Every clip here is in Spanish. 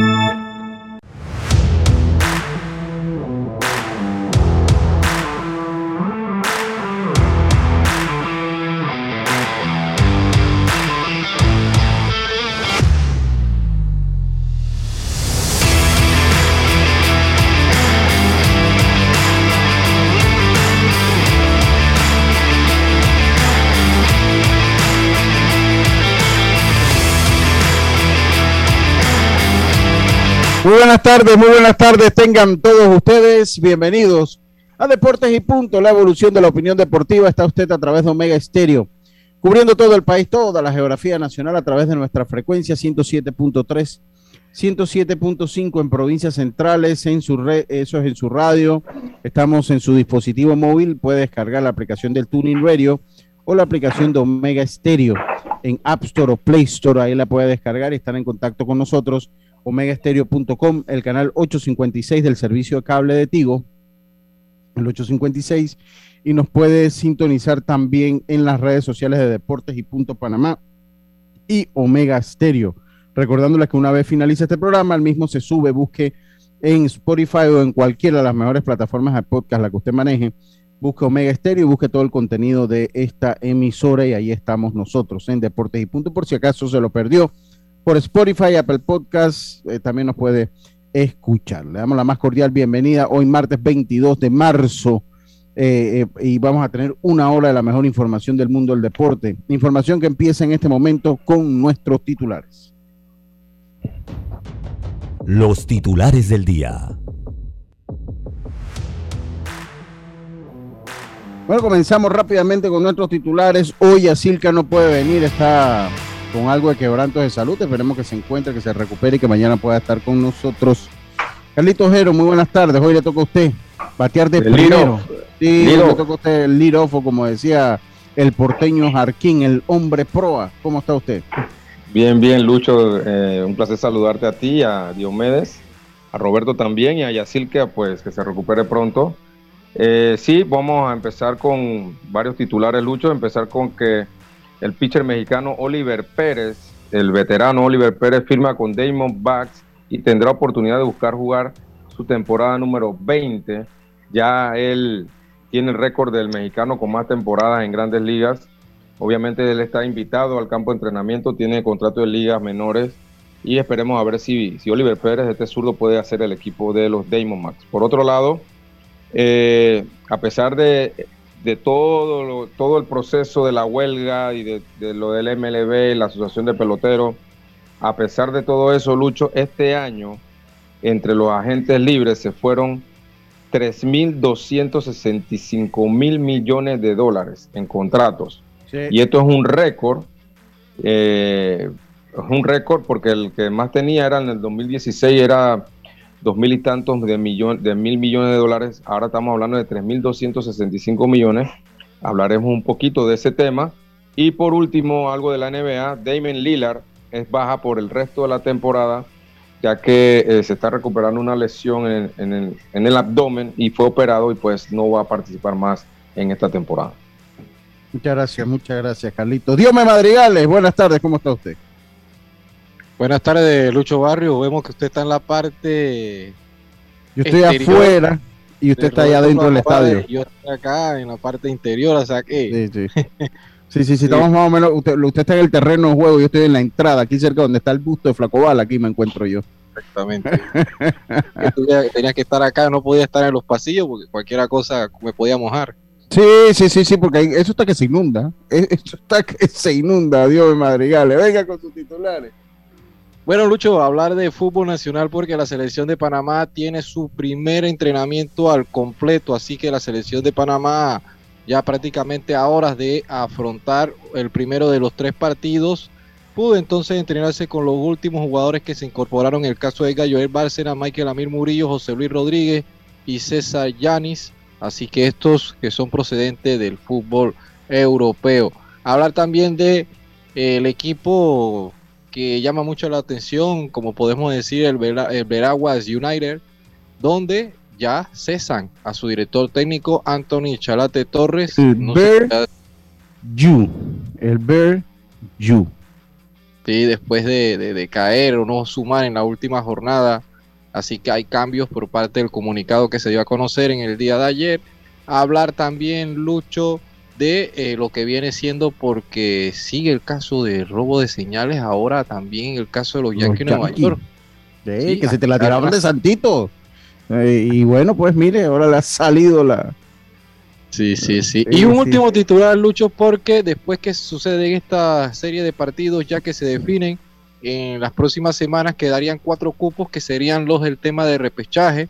Thank you. Muy buenas tardes, muy buenas tardes. Tengan todos ustedes bienvenidos a Deportes y Punto, la evolución de la opinión deportiva. Está usted a través de Omega Estéreo, cubriendo todo el país, toda la geografía nacional a través de nuestra frecuencia 107.3, 107.5 en provincias centrales, en su red, eso es en su radio. Estamos en su dispositivo móvil, puede descargar la aplicación del Tuning Radio o la aplicación de Omega Estéreo en App Store o Play Store. Ahí la puede descargar y estar en contacto con nosotros omegaestereo.com, el canal 856 del servicio de cable de Tigo, el 856, y nos puede sintonizar también en las redes sociales de Deportes y Punto Panamá y Omega Stereo. Recordándoles que una vez finalice este programa, el mismo se sube, busque en Spotify o en cualquiera de las mejores plataformas de podcast, la que usted maneje, busque Omega Stereo y busque todo el contenido de esta emisora y ahí estamos nosotros en Deportes y Punto, por si acaso se lo perdió por Spotify, Apple Podcast, eh, también nos puede escuchar. Le damos la más cordial bienvenida hoy martes 22 de marzo eh, eh, y vamos a tener una hora de la mejor información del mundo del deporte. Información que empieza en este momento con nuestros titulares. Los titulares del día. Bueno, comenzamos rápidamente con nuestros titulares. Hoy Asilka no puede venir, está con algo de quebranto de salud. Esperemos que se encuentre, que se recupere y que mañana pueda estar con nosotros. Carlitos Jero, muy buenas tardes. Hoy le toca a usted batear de El primero. Sí, le toca a usted el lead off, o como decía el porteño Jarquín, el hombre proa. ¿Cómo está usted? Bien, bien, Lucho. eh, un placer saludarte a ti, a Diomedes, a Roberto también y a Yacilca, pues que se recupere pronto. Eh, sí, vamos a empezar con varios titulares, Lucho. Empezar con que el pitcher mexicano Oliver Pérez, el veterano Oliver Pérez, firma con Damon Bucks y tendrá oportunidad de buscar jugar su temporada número 20. Ya él tiene el récord del mexicano con más temporadas en grandes ligas. Obviamente él está invitado al campo de entrenamiento, tiene contrato de ligas menores y esperemos a ver si, si Oliver Pérez, este zurdo, puede hacer el equipo de los Diamondbacks. Por otro lado, eh, a pesar de, de todo, lo- todo el proceso de la huelga y de, de lo del MLB, la Asociación de Peloteros, a pesar de todo eso, Lucho, este año entre los agentes libres se fueron 3.265 mil millones de dólares en contratos. Y esto es un récord, eh, es un récord porque el que más tenía era en el 2016, era dos mil y tantos de, millón, de mil millones de dólares. Ahora estamos hablando de 3.265 millones. Hablaremos un poquito de ese tema. Y por último, algo de la NBA, Damon Lillard es baja por el resto de la temporada, ya que eh, se está recuperando una lesión en, el, en el abdomen y fue operado y pues no va a participar más en esta temporada. Muchas gracias, muchas gracias, Carlitos. Diome Madrigales, buenas tardes, ¿cómo está usted? Buenas tardes, Lucho Barrio. Vemos que usted está en la parte. Yo estoy afuera y usted está allá Roberto dentro del estadio. Yo estoy acá en la parte interior, o sea que. Sí, sí. Sí, sí, sí, estamos más o menos, usted, usted está en el terreno de juego, yo estoy en la entrada, aquí cerca donde está el busto de Flacobal, aquí me encuentro yo. Exactamente. Tenía, que estar acá, no podía estar en los pasillos porque cualquier cosa me podía mojar. Sí, sí, sí, sí, porque eso está que se inunda, eh, eso está que se inunda, Dios de madrigales, venga con sus titulares. Bueno, Lucho, hablar de fútbol nacional porque la selección de Panamá tiene su primer entrenamiento al completo, así que la selección de Panamá ya prácticamente a horas de afrontar el primero de los tres partidos, pudo entonces entrenarse con los últimos jugadores que se incorporaron en el caso de Gallo Bárcena, Michael Amir Murillo, José Luis Rodríguez y César Yanis. Así que estos que son procedentes del fútbol europeo. Hablar también de eh, el equipo que llama mucho la atención, como podemos decir, el, Veraguas United, donde ya cesan a su director técnico Anthony Chalate Torres. El Bear You. El Bear You. Sí, después de, caer o no sumar en la última jornada. Así que hay cambios por parte del comunicado que se dio a conocer en el día de ayer. hablar también, Lucho, de eh, lo que viene siendo porque sigue el caso de robo de señales, ahora también el caso de los Yankees de Nueva York. que se te la tiraban de santito. Eh, y bueno, pues mire, ahora le ha salido la... Sí, sí, sí. y un último titular, Lucho, porque después que sucede en esta serie de partidos, ya que se definen, en las próximas semanas quedarían cuatro cupos que serían los del tema de repechaje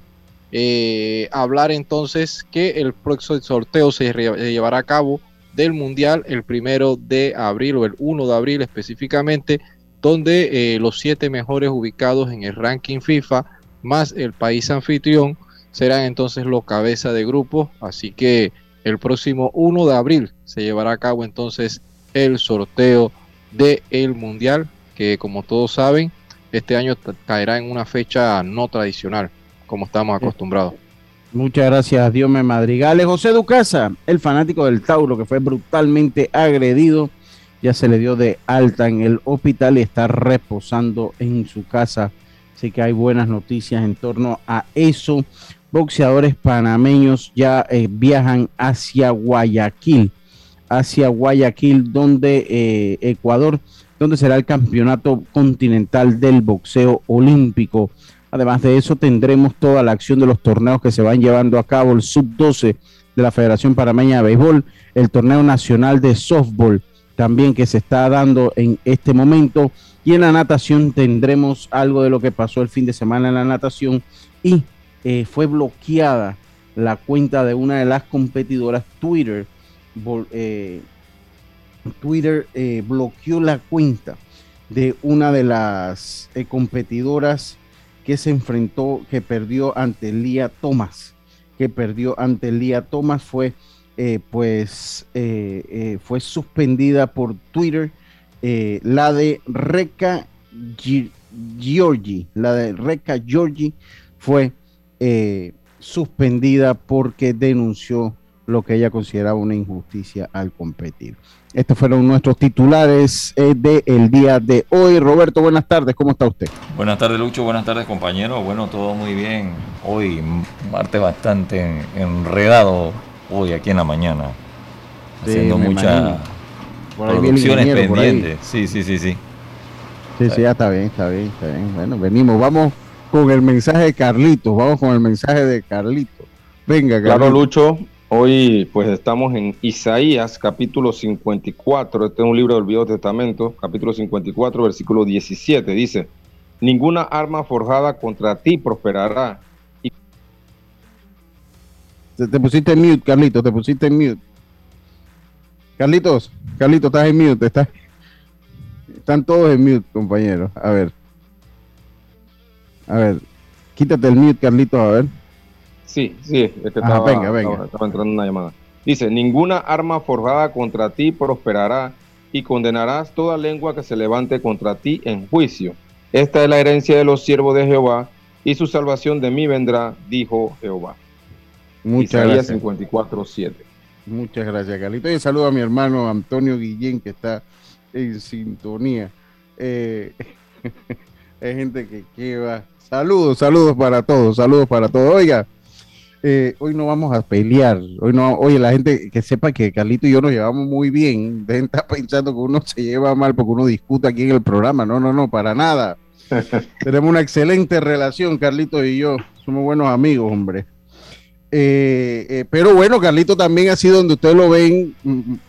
eh, hablar entonces que el próximo sorteo se llevará a cabo del Mundial el primero de abril o el 1 de abril específicamente, donde eh, los siete mejores ubicados en el ranking FIFA más el país anfitrión serán entonces los cabezas de grupo. Así que el próximo 1 de abril se llevará a cabo entonces el sorteo del el Mundial, que como todos saben, este año caerá en una fecha no tradicional como estamos acostumbrados. Muchas gracias, Dios me madrigales. José Ducasa, el fanático del Tauro que fue brutalmente agredido, ya se le dio de alta en el hospital y está reposando en su casa. Así que hay buenas noticias en torno a eso. Boxeadores panameños ya eh, viajan hacia Guayaquil, hacia Guayaquil, donde eh, Ecuador, donde será el campeonato continental del boxeo olímpico. Además de eso, tendremos toda la acción de los torneos que se van llevando a cabo, el sub-12 de la Federación Parameña de Béisbol, el torneo nacional de softball también que se está dando en este momento. Y en la natación tendremos algo de lo que pasó el fin de semana en la natación y eh, fue bloqueada la cuenta de una de las competidoras Twitter. Eh, Twitter eh, bloqueó la cuenta de una de las competidoras que se enfrentó, que perdió ante Lía Thomas, que perdió ante Lía Thomas, fue eh, pues eh, eh, fue suspendida por Twitter la de Reca Giorgi, la de Reca Giorgi fue suspendida porque denunció lo que ella consideraba una injusticia al competir. Estos fueron nuestros titulares eh, del día de hoy. Roberto, buenas tardes, ¿cómo está usted? Buenas tardes, Lucho, buenas tardes, compañero. Bueno, todo muy bien. Hoy, martes bastante enredado, hoy aquí en la mañana. haciendo muchas producciones pendientes. Sí, sí, sí, sí. Sí, sí, ya está bien, está bien, está bien. Bueno, venimos, vamos con el mensaje de Carlitos, vamos con el mensaje de Carlitos. Venga, Carlitos. Claro, Lucho, Hoy pues estamos en Isaías capítulo 54, este es un libro del Viejo Testamento, capítulo 54, versículo 17, dice, ninguna arma forjada contra ti prosperará. Te, pusiste en mute, Carlitos, te pusiste en mute. Carlitos, Carlitos, estás en mute, estás... Están todos en mute, compañeros. A ver. A ver, quítate el mute, Carlitos, a ver. Sí, sí, es que estaba, venga, venga. Estaba, entrando una llamada. Dice, ninguna arma forjada contra ti prosperará y condenarás toda lengua que se levante contra ti en juicio. Esta es la herencia de los siervos de Jehová y su salvación de mí vendrá, dijo Jehová. Muchas gracias. 54, 7. Muchas gracias, Carlito. Y saludo a mi hermano Antonio Guillén, que está en sintonía. Eh, hay gente que, que va. Saludos, saludos para todos, saludos para todos. Oiga, eh, hoy no vamos a pelear. Hoy no, oye, la gente que sepa que Carlito y yo nos llevamos muy bien. Dejen estar pensando que uno se lleva mal porque uno discute aquí en el programa. No, no, no, para nada. Tenemos una excelente relación, Carlito y yo. Somos buenos amigos, hombre. Eh, eh, pero bueno, Carlito también ha sido donde ustedes lo ven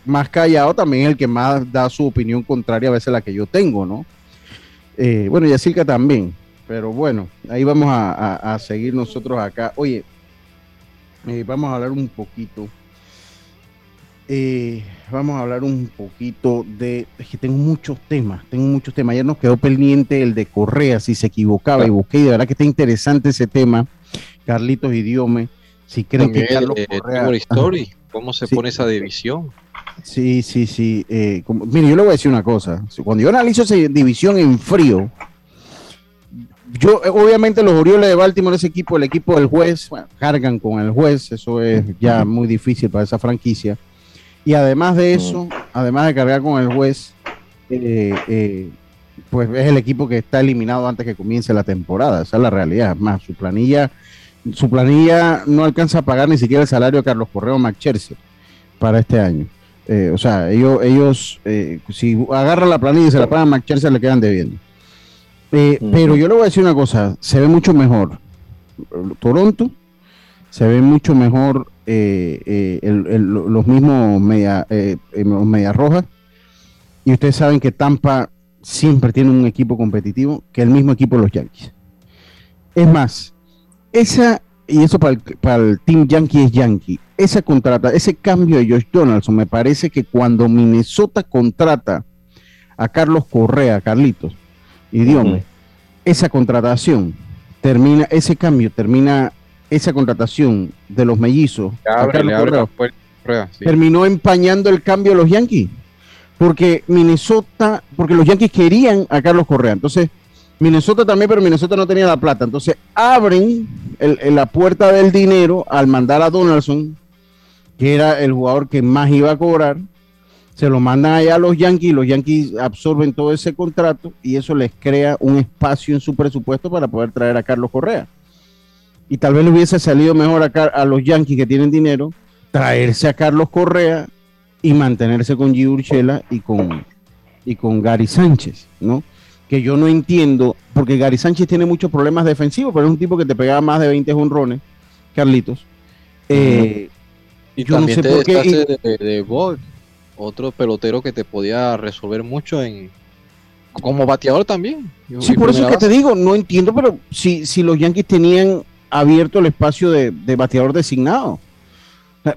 más callado, también el que más da su opinión contraria a veces a la que yo tengo, ¿no? bueno, y Silka también. Pero bueno, ahí vamos a seguir nosotros acá. Oye, eh, vamos a hablar un poquito. eh, vamos a hablar un poquito de, es que tengo muchos temas, tengo muchos temas. Ayer nos quedó pendiente el de Correa, si se equivocaba y busqué, y de verdad que está interesante ese tema, Carlitos Idiome, si creen que Carlos Correa... Story, ¿Cómo se pone esa división? Sí, sí, sí. Eh, mire, yo le voy a decir una cosa. Cuando yo analizo esa división en frío, yo, obviamente, los Orioles de Baltimore, ese equipo, el equipo del juez, cargan con el juez, eso es ya muy difícil para esa franquicia. Y además de eso, además de cargar con el juez, eh, eh, pues es el equipo que está eliminado antes que comience la temporada. Esa es la realidad. Más, su planilla, su planilla no alcanza a pagar ni siquiera el salario de Carlos Correo McCherser para este año. Eh, o sea, ellos, ellos si agarran la planilla y se la pagan a McCherser, le quedan debiendo. Pero yo le voy a decir una cosa, se ve mucho mejor Toronto, se ve mucho mejor eh, eh, los mismos media, eh, media rojas. Y ustedes saben que Tampa siempre tiene un equipo competitivo que el mismo equipo de los Yankees. Es más, esa, y eso para el, para el Team Yankee es Yankee, esa contrata, ese cambio de Josh Donaldson, me parece que cuando Minnesota contrata a Carlos Correa, Carlitos, idioma, esa contratación termina, ese cambio termina esa contratación de los mellizos terminó empañando el cambio de los Yankees. Porque Minnesota, porque los Yankees querían a Carlos Correa. Entonces, Minnesota también, pero Minnesota no tenía la plata. Entonces, abren la puerta del dinero al mandar a Donaldson, que era el jugador que más iba a cobrar. Se lo mandan allá a los Yankees, los Yankees absorben todo ese contrato y eso les crea un espacio en su presupuesto para poder traer a Carlos Correa y tal vez le hubiese salido mejor a, a los Yankees que tienen dinero traerse a Carlos Correa y mantenerse con G. Urchela y con, y con Gary Sánchez, ¿no? Que yo no entiendo, porque Gary Sánchez tiene muchos problemas defensivos, pero es un tipo que te pegaba más de 20 honrones, Carlitos. Eh, y yo no sé por qué. de, de otro pelotero que te podía resolver mucho en como bateador también. Sí, por eso es que te digo, no entiendo, pero si, si los Yankees tenían abierto el espacio de, bateador designado.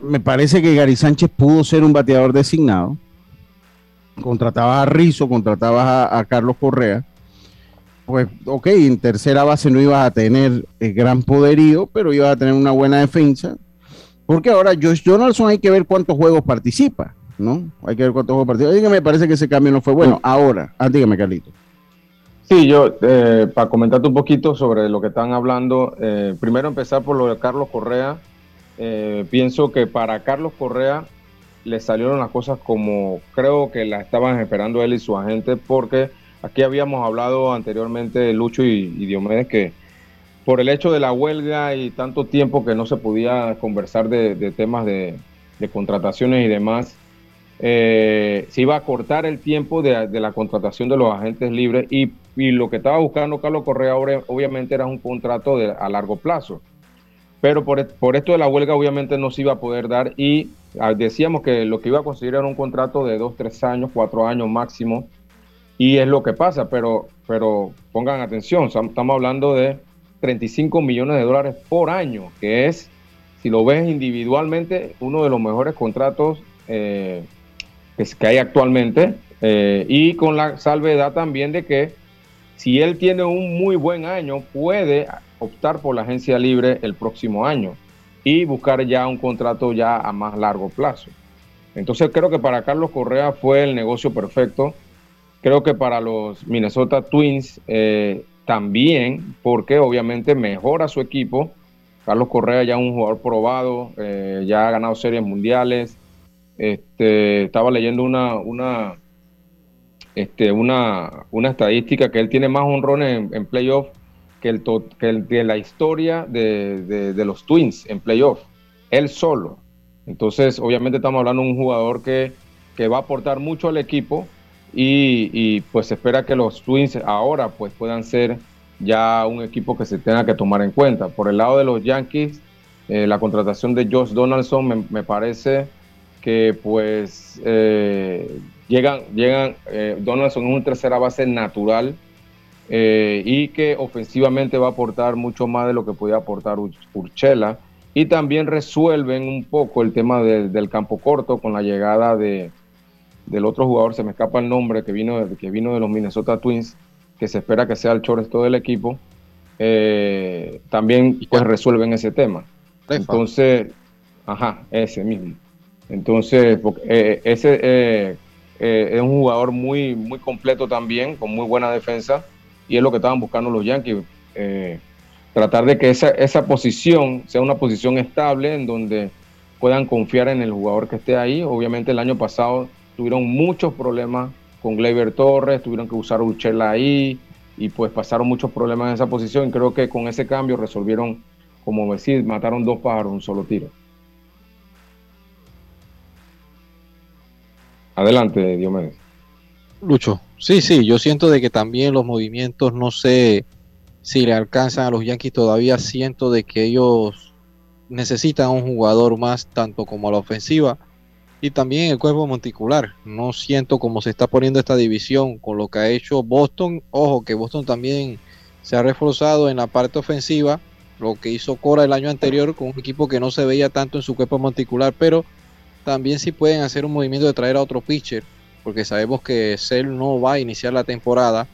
Me parece que Gary Sánchez pudo ser un bateador designado. Contratabas a Rizzo, contratabas a, Carlos Correa. Pues, ok, en tercera base no ibas a tener el gran poderío, pero ibas a tener una buena defensa. Porque ahora Josh Donaldson hay que ver cuántos juegos participa, ¿no? Hay que ver cuántos juegos participa. Dígame, me parece que ese cambio no fue bueno. Ahora, ah, dígame, Carlito. Sí, yo, eh, para comentarte un poquito sobre lo que están hablando, eh, primero empezar por lo de Carlos Correa. Eh, pienso que para Carlos Correa le salieron las cosas como creo que las estaban esperando él y su agente, porque aquí habíamos hablado anteriormente de Lucho y, Diomedes que por el hecho de la huelga y tanto tiempo que no se podía conversar de, temas de, de contrataciones y demás, eh, se iba a cortar el tiempo de, la contratación de los agentes libres y, lo que estaba buscando Carlos Correa obviamente era un contrato de, a largo plazo. Pero por, esto de la huelga obviamente no se iba a poder dar y ah, decíamos que lo que iba a conseguir era un contrato de dos, tres años, cuatro años máximo y es lo que pasa, pero, pero pongan atención, estamos hablando de 35 millones de dólares por año, que es, si lo ves individualmente, uno de los mejores contratos eh, que hay actualmente eh, y con la salvedad también de que si él tiene un muy buen año, puede optar por la agencia libre el próximo año y buscar ya un contrato ya a más largo plazo. Entonces creo que para Carlos Correa fue el negocio perfecto. Creo que para los Minnesota Twins eh, también, porque obviamente mejora su equipo. Carlos Correa ya es un jugador probado, eh, ya ha ganado series mundiales, este, estaba leyendo una, una, este, una, una estadística que él tiene más honrones en, playoff que, el que el, de la historia de, de, los Twins en playoff. Él solo. Entonces, obviamente estamos hablando de un jugador que, que va a aportar mucho al equipo y, y, pues espera que los Twins ahora pues puedan ser ya un equipo que se tenga que tomar en cuenta. Por el lado de los Yankees, eh, la contratación de Josh Donaldson me, me parece que pues eh, llegan, llegan eh, Donaldson es una tercera base natural eh, y que ofensivamente va a aportar mucho más de lo que podía aportar Urchela. y también resuelven un poco el tema del campo corto con la llegada de, del otro jugador, se me escapa el nombre, que vino, que vino de los Minnesota Twins, que se espera que sea el todo del equipo, eh, también pues resuelven ese tema. Entonces, ajá, ese mismo. Entonces, eh, ese eh, es un jugador muy, muy completo también, con muy buena defensa, y es lo que estaban buscando los Yankees tratar de que esa, esa posición sea una posición estable en donde puedan confiar en el jugador que esté ahí. Obviamente el año pasado tuvieron muchos problemas con Gleyber Torres, tuvieron que usar Uchela ahí y pues pasaron muchos problemas en esa posición. Creo que con ese cambio resolvieron, como decir, mataron dos pájaros un solo tiro. Adelante, Diomedes. Lucho, sí, sí, yo siento de que también los movimientos no se si le alcanzan a los Yankees todavía siento de que ellos necesitan un jugador más tanto como a la ofensiva y también el cuerpo monticular. No siento cómo se está poniendo esta división con lo que ha hecho Boston. Ojo que Boston también se ha reforzado en la parte ofensiva, lo que hizo Cora el año anterior con un equipo que no se veía tanto en su cuerpo monticular, pero también sí pueden hacer un movimiento de traer a otro pitcher, porque sabemos que Cell no va a iniciar la temporada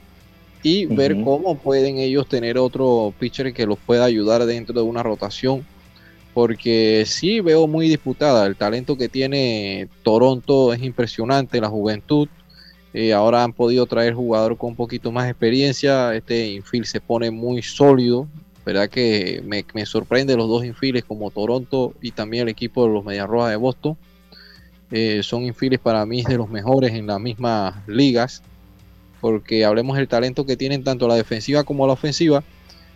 y ver cómo pueden ellos tener otro pitcher que los pueda ayudar dentro de una rotación. Porque sí veo muy disputada. El talento que tiene Toronto es impresionante, la juventud. Eh, ahora han podido traer jugador con un poquito más experiencia. Este infield se pone muy sólido. ¿Verdad que me, sorprende los dos infiles como Toronto y también el equipo de los Medias Rojas de Boston? Eh, son infiles para mí de los mejores en las mismas ligas porque hablemos del talento que tienen tanto la defensiva como la ofensiva,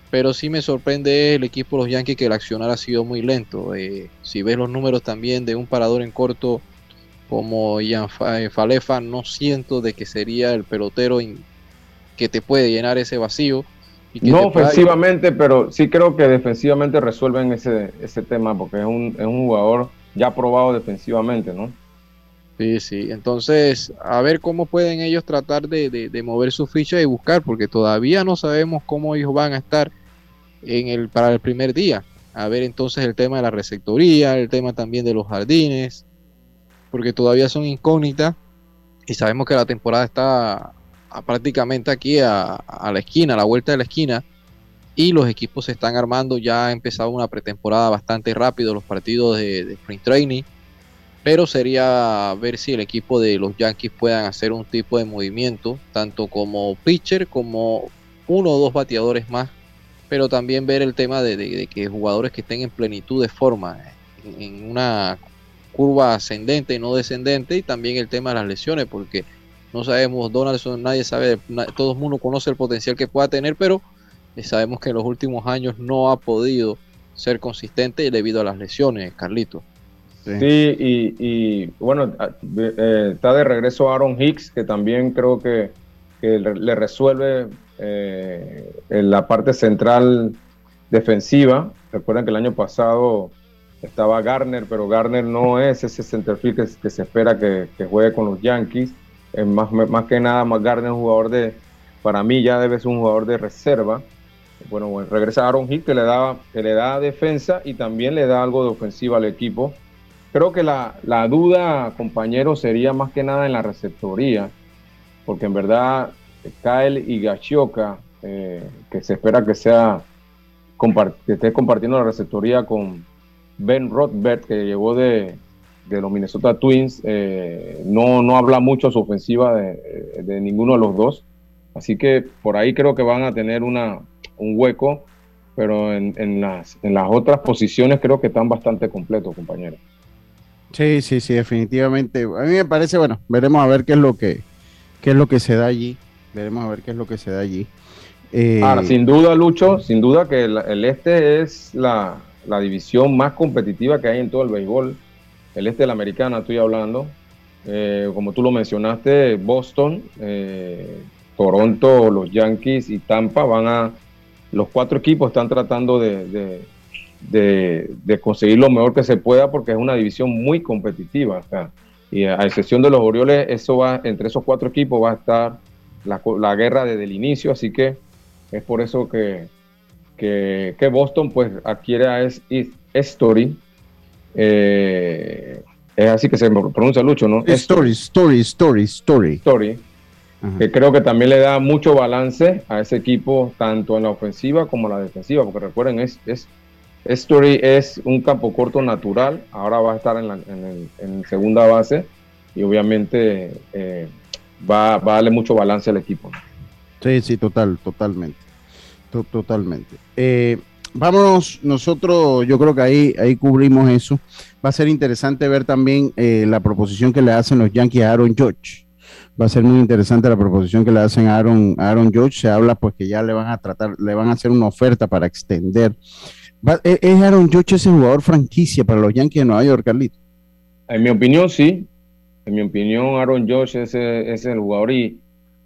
pero sí me sorprende el equipo de los Yankees que el accionar ha sido muy lento. Eh, si ves los números también de un parador en corto como Ian eh, Falefa, no siento de que sería el pelotero que te puede llenar ese vacío. no ofensivamente, pero sí creo que defensivamente resuelven ese, ese tema, porque es un, es un jugador ya probado defensivamente, ¿no? Sí, sí. Entonces, a ver cómo pueden ellos tratar de, mover su ficha y buscar, porque todavía no sabemos cómo ellos van a estar en el, para el primer día. A ver entonces el tema de la receptoría, el tema también de los jardines, porque todavía son incógnitas y sabemos que la temporada está prácticamente aquí a, la esquina, a la vuelta de la esquina, y los equipos se están armando. Ya ha empezado una pretemporada bastante rápido, los partidos de, de Spring Training pero sería ver si el equipo de los Yankees puedan hacer un tipo de movimiento, tanto como pitcher como uno o dos bateadores más, pero también ver el tema de, que jugadores que estén en plenitud de forma, en, una curva ascendente y no descendente, y también el tema de las lesiones, porque no sabemos, Donaldson, nadie sabe, todo el mundo conoce el potencial que pueda tener, pero sabemos que en los últimos años no ha podido ser consistente debido a las lesiones, Carlito. Sí, y, bueno, eh, está de regreso Aaron Hicks, que también creo que, le resuelve eh, en la parte central defensiva. Recuerden que el año pasado estaba Garner, pero Garner no es ese centerfield que, que se espera que, juegue con los Yankees. Es más, más que nada, más Garner es un jugador de, para mí ya debe ser un jugador de reserva. Bueno, bueno regresa Aaron Hicks que le, da, que le da defensa y también le da algo de ofensiva al equipo Creo que la, duda, compañero, sería más que nada en la receptoría, porque en verdad Kyle y Gachioka, eh, que se espera que sea que esté compartiendo la receptoría con Ben Rothbert, que llegó de, los Minnesota Twins, eh, no, no habla mucho su ofensiva de, ninguno de los dos. Así que por ahí creo que van a tener una, un hueco, pero en, en, las, en las otras posiciones creo que están bastante completos, compañeros. Sí, sí, sí, definitivamente. A mí me parece, bueno, veremos a ver qué es lo que, qué es lo que se da allí. Veremos a ver qué es lo que se da allí. Eh, Ahora, sin duda, Lucho, sin duda que el, este es la, división más competitiva que hay en todo el béisbol. El este de la americana, estoy hablando. Eh, como tú lo mencionaste, Boston, eh, Toronto, los Yankees y Tampa van a. Los cuatro equipos están tratando de, conseguir lo mejor que se pueda porque es una división muy competitiva. y a excepción de los Orioles, eso va, entre esos cuatro equipos va a estar la, guerra desde el inicio, así que es por eso que, que, Boston pues adquiere a, Story. Eh, es así que se pronuncia Lucho, ¿no? Story, Story, Story, Story. Story. Que creo que también le da mucho balance a ese equipo, tanto en la ofensiva como en la defensiva, porque recuerden, es, es Story es un campo corto natural, ahora va a estar en, la, en, segunda base y obviamente eh, va, va, a darle mucho balance al equipo. Sí, sí, total, totalmente. totalmente. Eh, vámonos, nosotros, yo creo que ahí, ahí cubrimos eso. Va a ser interesante ver también eh, la proposición que le hacen los Yankees a Aaron George. Va a ser muy interesante la proposición que le hacen a Aaron, Aaron George. Se habla pues que ya le van a tratar, le van a hacer una oferta para extender. E, ¿Es Aaron George ese jugador franquicia para los Yankees de Nueva York, Carlito? En mi opinión, sí. En mi opinión, Aaron George es, es el jugador y,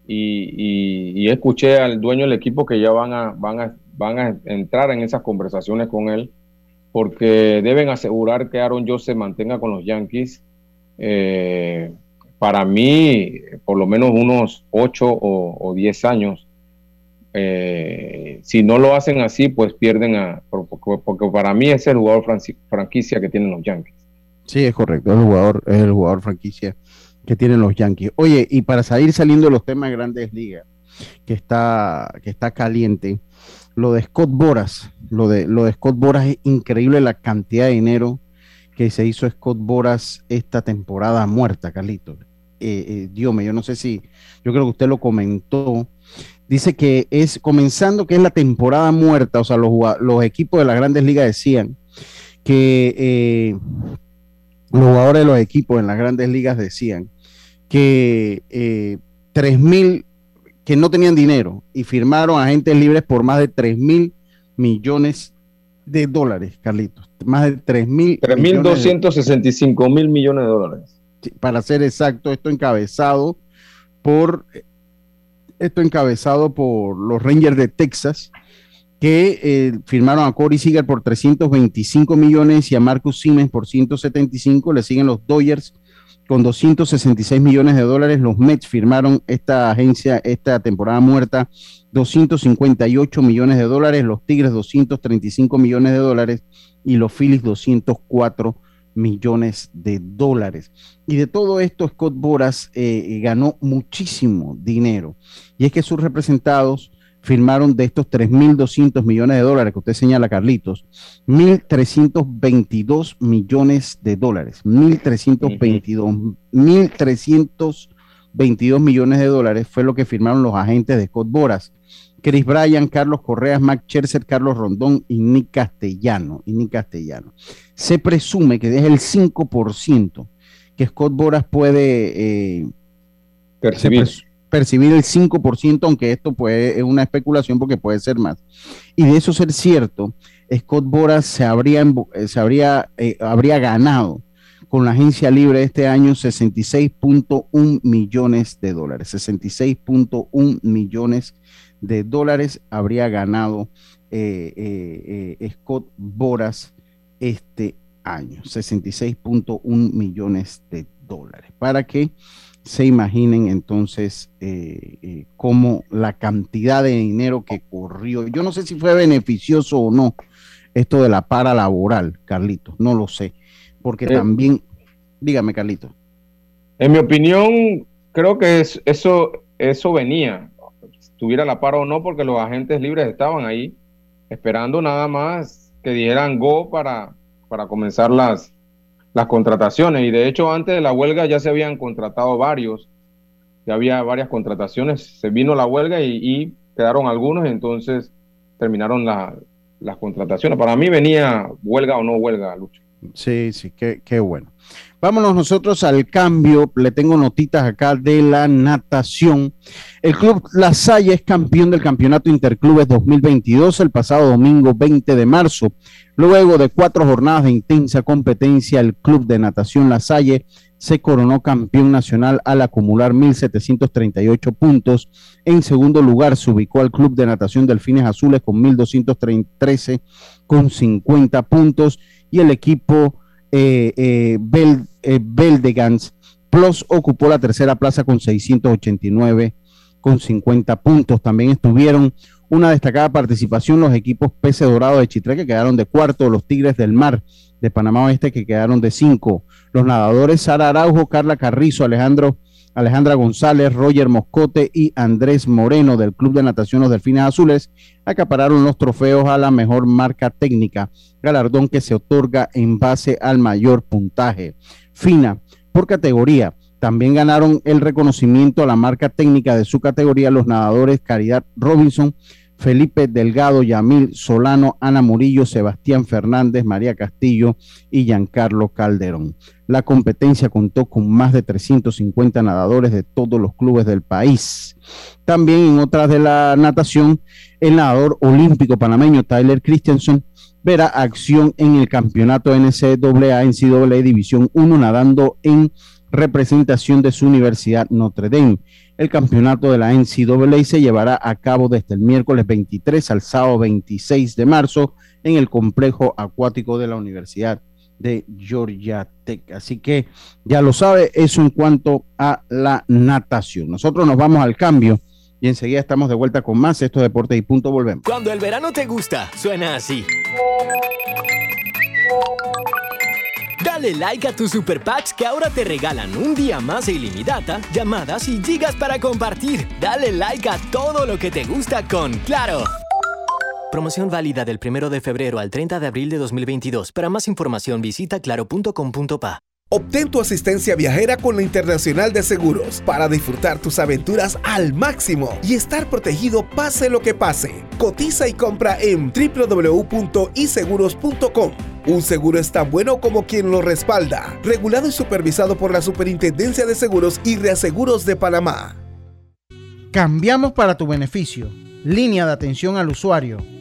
y, escuché al dueño del equipo que ya van a, van a, van a entrar en esas conversaciones con él porque deben asegurar que Aaron Josh se mantenga con los Yankees. Eh, para mí, por lo menos unos 8 o, 10 años. Eh, si no lo hacen así, pues pierden a. Porque, para mí es el jugador franquicia que tienen los Yankees. Sí, es correcto. El jugador, es el jugador franquicia que tienen los Yankees. Oye, y para salir saliendo de los temas de grandes ligas, que está, que está caliente, lo de Scott Boras, lo de, lo de Scott Boras es increíble la cantidad de dinero que se hizo Scott Boras esta temporada muerta, Carlito. Eh, eh, Dios mío, yo no sé si, yo creo que usted lo comentó. Dice que es comenzando que es la temporada muerta, o sea, los, los equipos de las grandes ligas decían que eh, los jugadores de los equipos en las grandes ligas decían que eh, mil que no tenían dinero y firmaron agentes libres por más de 3 mil millones de dólares, Carlitos. Más de 3 mil. 3.265 mil millones de dólares. para ser exacto, esto encabezado por esto encabezado por los Rangers de Texas, que eh, firmaron a Corey Seager por 325 millones y a Marcus Siemens por 175. Le siguen los Dodgers con 266 millones de dólares. Los Mets firmaron esta agencia, esta temporada muerta, 258 millones de dólares. Los Tigres, 235 millones de dólares. Y los Phillies, 204 millones de dólares. Y de todo esto, Scott Boras eh, ganó muchísimo dinero. Y es que sus representados firmaron de estos 3.200 millones de dólares que usted señala, Carlitos, 1.322 millones de dólares, 1.322, 1.322 millones de dólares fue lo que firmaron los agentes de Scott Boras. Chris Bryan, Carlos Correas, Mac Scherzer, Carlos Rondón y Nick Castellano. Y Nick Castellano. Se presume que es el 5% que Scott Boras puede eh, percibir percibir el 5%, aunque esto puede, es una especulación porque puede ser más. Y de eso ser cierto, Scott Boras se habría, eh, se habría, eh, habría ganado con la agencia libre este año 66.1 millones de dólares. 66.1 millones de dólares habría ganado eh, Scott Boras este año. 66.1 millones de dólares. Para que se imaginen entonces eh, eh, cómo la cantidad de dinero que corrió. Yo no sé si fue beneficioso o no esto de la para laboral, Carlito, no lo sé, porque eh, también, dígame, Carlito. En mi opinión, creo que eso, eso venía, tuviera la para o no, porque los agentes libres estaban ahí esperando nada más que dieran go para, para comenzar las, las contrataciones. Y de hecho, antes de la huelga ya se habían contratado varios, ya había varias contrataciones. Se vino la huelga y, quedaron algunos, entonces terminaron las contrataciones. Para mí venía huelga o no huelga, Lucho. Sí, sí, qué, qué bueno. Vámonos nosotros al cambio. Le tengo notitas acá de la natación. El club La Salle es campeón del campeonato Interclubes 2022 el pasado domingo 20 de marzo. Luego de cuatro jornadas de intensa competencia, el club de natación La Salle se coronó campeón nacional al acumular 1.738 puntos. En segundo lugar se ubicó al Club de Natación Delfines Azules con 1.213 con 50 puntos y el equipo eh, eh, eh Plus ocupó la tercera plaza con 689 con 50 puntos. También estuvieron una destacada participación los equipos Pece Dorado de Chitré que quedaron de cuarto, los Tigres del Mar de Panamá Oeste que quedaron de cinco, los nadadores Sara Araujo, Carla Carrizo, Alejandro Alejandra González, Roger Moscote y Andrés Moreno del Club de Natación Los Delfines Azules acapararon los trofeos a la mejor marca técnica, galardón que se otorga en base al mayor puntaje. Fina, por categoría, también ganaron el reconocimiento a la marca técnica de su categoría los nadadores Caridad Robinson, Felipe Delgado, Yamil Solano, Ana Murillo, Sebastián Fernández, María Castillo y Giancarlo Calderón. La competencia contó con más de 350 nadadores de todos los clubes del país. También en otras de la natación, el nadador olímpico panameño Tyler Christensen verá acción en el campeonato NCAA NCAA División 1 nadando en representación de su universidad Notre Dame. El campeonato de la NCAA se llevará a cabo desde el miércoles 23 al sábado 26 de marzo en el complejo acuático de la Universidad de Georgia Tech. Así que ya lo sabe, eso en cuanto a la natación. Nosotros nos vamos al cambio y enseguida estamos de vuelta con más estos deportes y punto volvemos. Cuando el verano te gusta, suena así. Dale like a tus super packs que ahora te regalan un día más de ilimitada, llamadas y gigas para compartir. Dale like a todo lo que te gusta con Claro. Promoción válida del 1 de febrero al 30 de abril de 2022. Para más información visita claro.com.pa. Obtén tu asistencia viajera con la Internacional de Seguros para disfrutar tus aventuras al máximo y estar protegido pase lo que pase. Cotiza y compra en www.iseguros.com. Un seguro es tan bueno como quien lo respalda. Regulado y supervisado por la Superintendencia de Seguros y Reaseguros de Panamá. Cambiamos para tu beneficio. Línea de atención al usuario.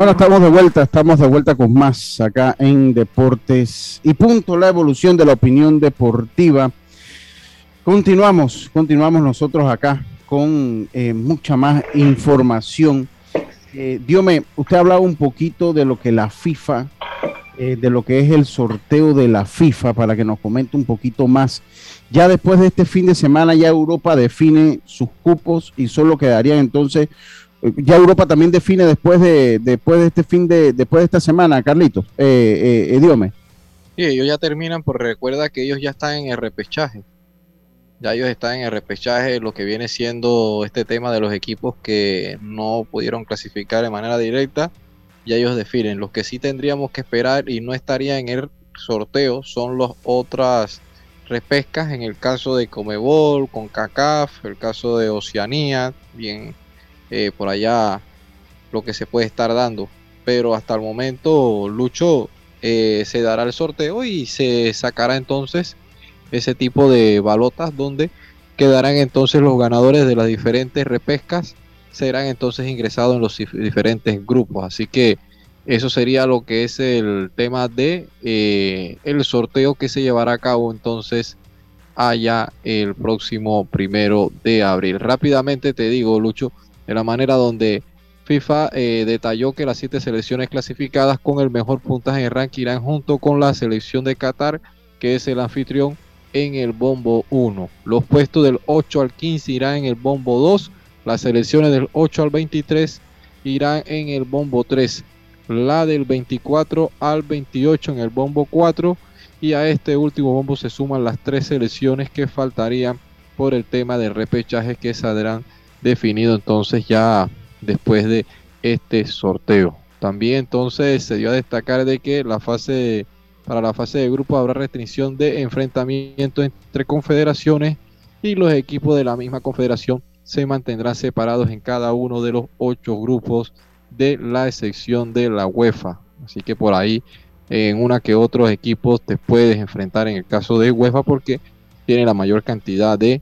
Bueno, estamos de vuelta, estamos de vuelta con más acá en Deportes y punto, la evolución de la opinión deportiva. Continuamos, continuamos nosotros acá con eh, mucha más información. Eh, Diome, usted ha hablado un poquito de lo que la FIFA, eh, de lo que es el sorteo de la FIFA, para que nos comente un poquito más. Ya después de este fin de semana, ya Europa define sus cupos y solo quedarían entonces ya Europa también define después de después de este fin de después de esta semana, Carlitos, eh, eh, Idiome. Sí, ellos ya terminan, por recuerda que ellos ya están en el repechaje. Ya ellos están en el repechaje, lo que viene siendo este tema de los equipos que no pudieron clasificar de manera directa, ya ellos definen. Los que sí tendríamos que esperar y no estaría en el sorteo son las otras repescas, en el caso de Comebol, con CACAF, el caso de Oceanía, bien eh, por allá lo que se puede estar dando. Pero hasta el momento, Lucho, eh, se dará el sorteo y se sacará entonces ese tipo de balotas donde quedarán entonces los ganadores de las diferentes repescas serán entonces ingresados en los diferentes grupos así que eso sería lo que es el tema de eh, el sorteo que se llevará a cabo entonces allá el próximo primero de abril rápidamente te digo Lucho de la manera donde FIFA eh, detalló que las siete selecciones clasificadas con el mejor puntaje en ranking irán junto con la selección de Qatar, que es el anfitrión, en el bombo 1. Los puestos del 8 al 15 irán en el bombo 2. Las selecciones del 8 al 23 irán en el bombo 3. La del 24 al 28 en el bombo 4 Y a este último bombo se suman las tres selecciones que faltarían por el tema de repechaje que saldrán definido entonces ya después de este sorteo. También entonces se dio a destacar de que la fase para la fase de grupo habrá restricción de enfrentamiento entre confederaciones y los equipos de la misma confederación se mantendrán separados en cada uno de los ocho grupos de la sección de la UEFA. Así que por ahí en una que otros equipos te puedes enfrentar en el caso de UEFA porque tiene la mayor cantidad de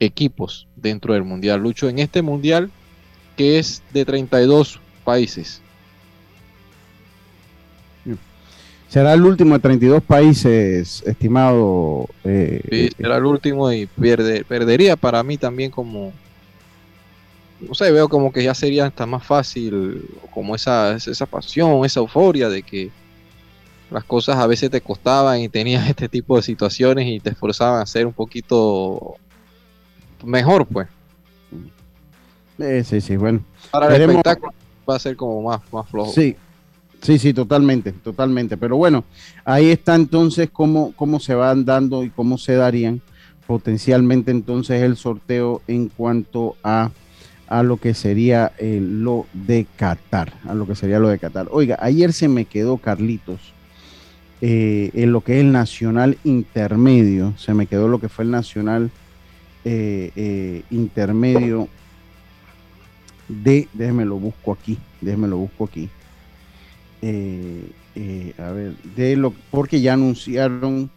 equipos dentro del mundial. Lucho, en este mundial que es de 32 países. Será el último de 32 países, estimado. Eh, sí, será el último y pierde, perdería para mí también como, no sé, veo como que ya sería hasta más fácil, como esa, esa pasión, esa euforia de que las cosas a veces te costaban y tenías este tipo de situaciones y te esforzaban a ser un poquito mejor, pues. Sí, sí, sí, bueno. Para el espectáculo va a ser como más, más flojo. Sí, sí, sí, totalmente, totalmente. Pero bueno, ahí está entonces cómo, cómo se van dando y cómo se darían potencialmente entonces el sorteo en cuanto a, a lo que sería eh, lo de Qatar, a lo que sería lo de Qatar. Oiga, ayer se me quedó Carlitos eh, en lo que es el nacional intermedio, se me quedó lo que fue el nacional eh, intermedio de, déjeme lo busco aquí, déjeme lo busco aquí. Eh, eh, a ver, de lo, porque ya anunciaron,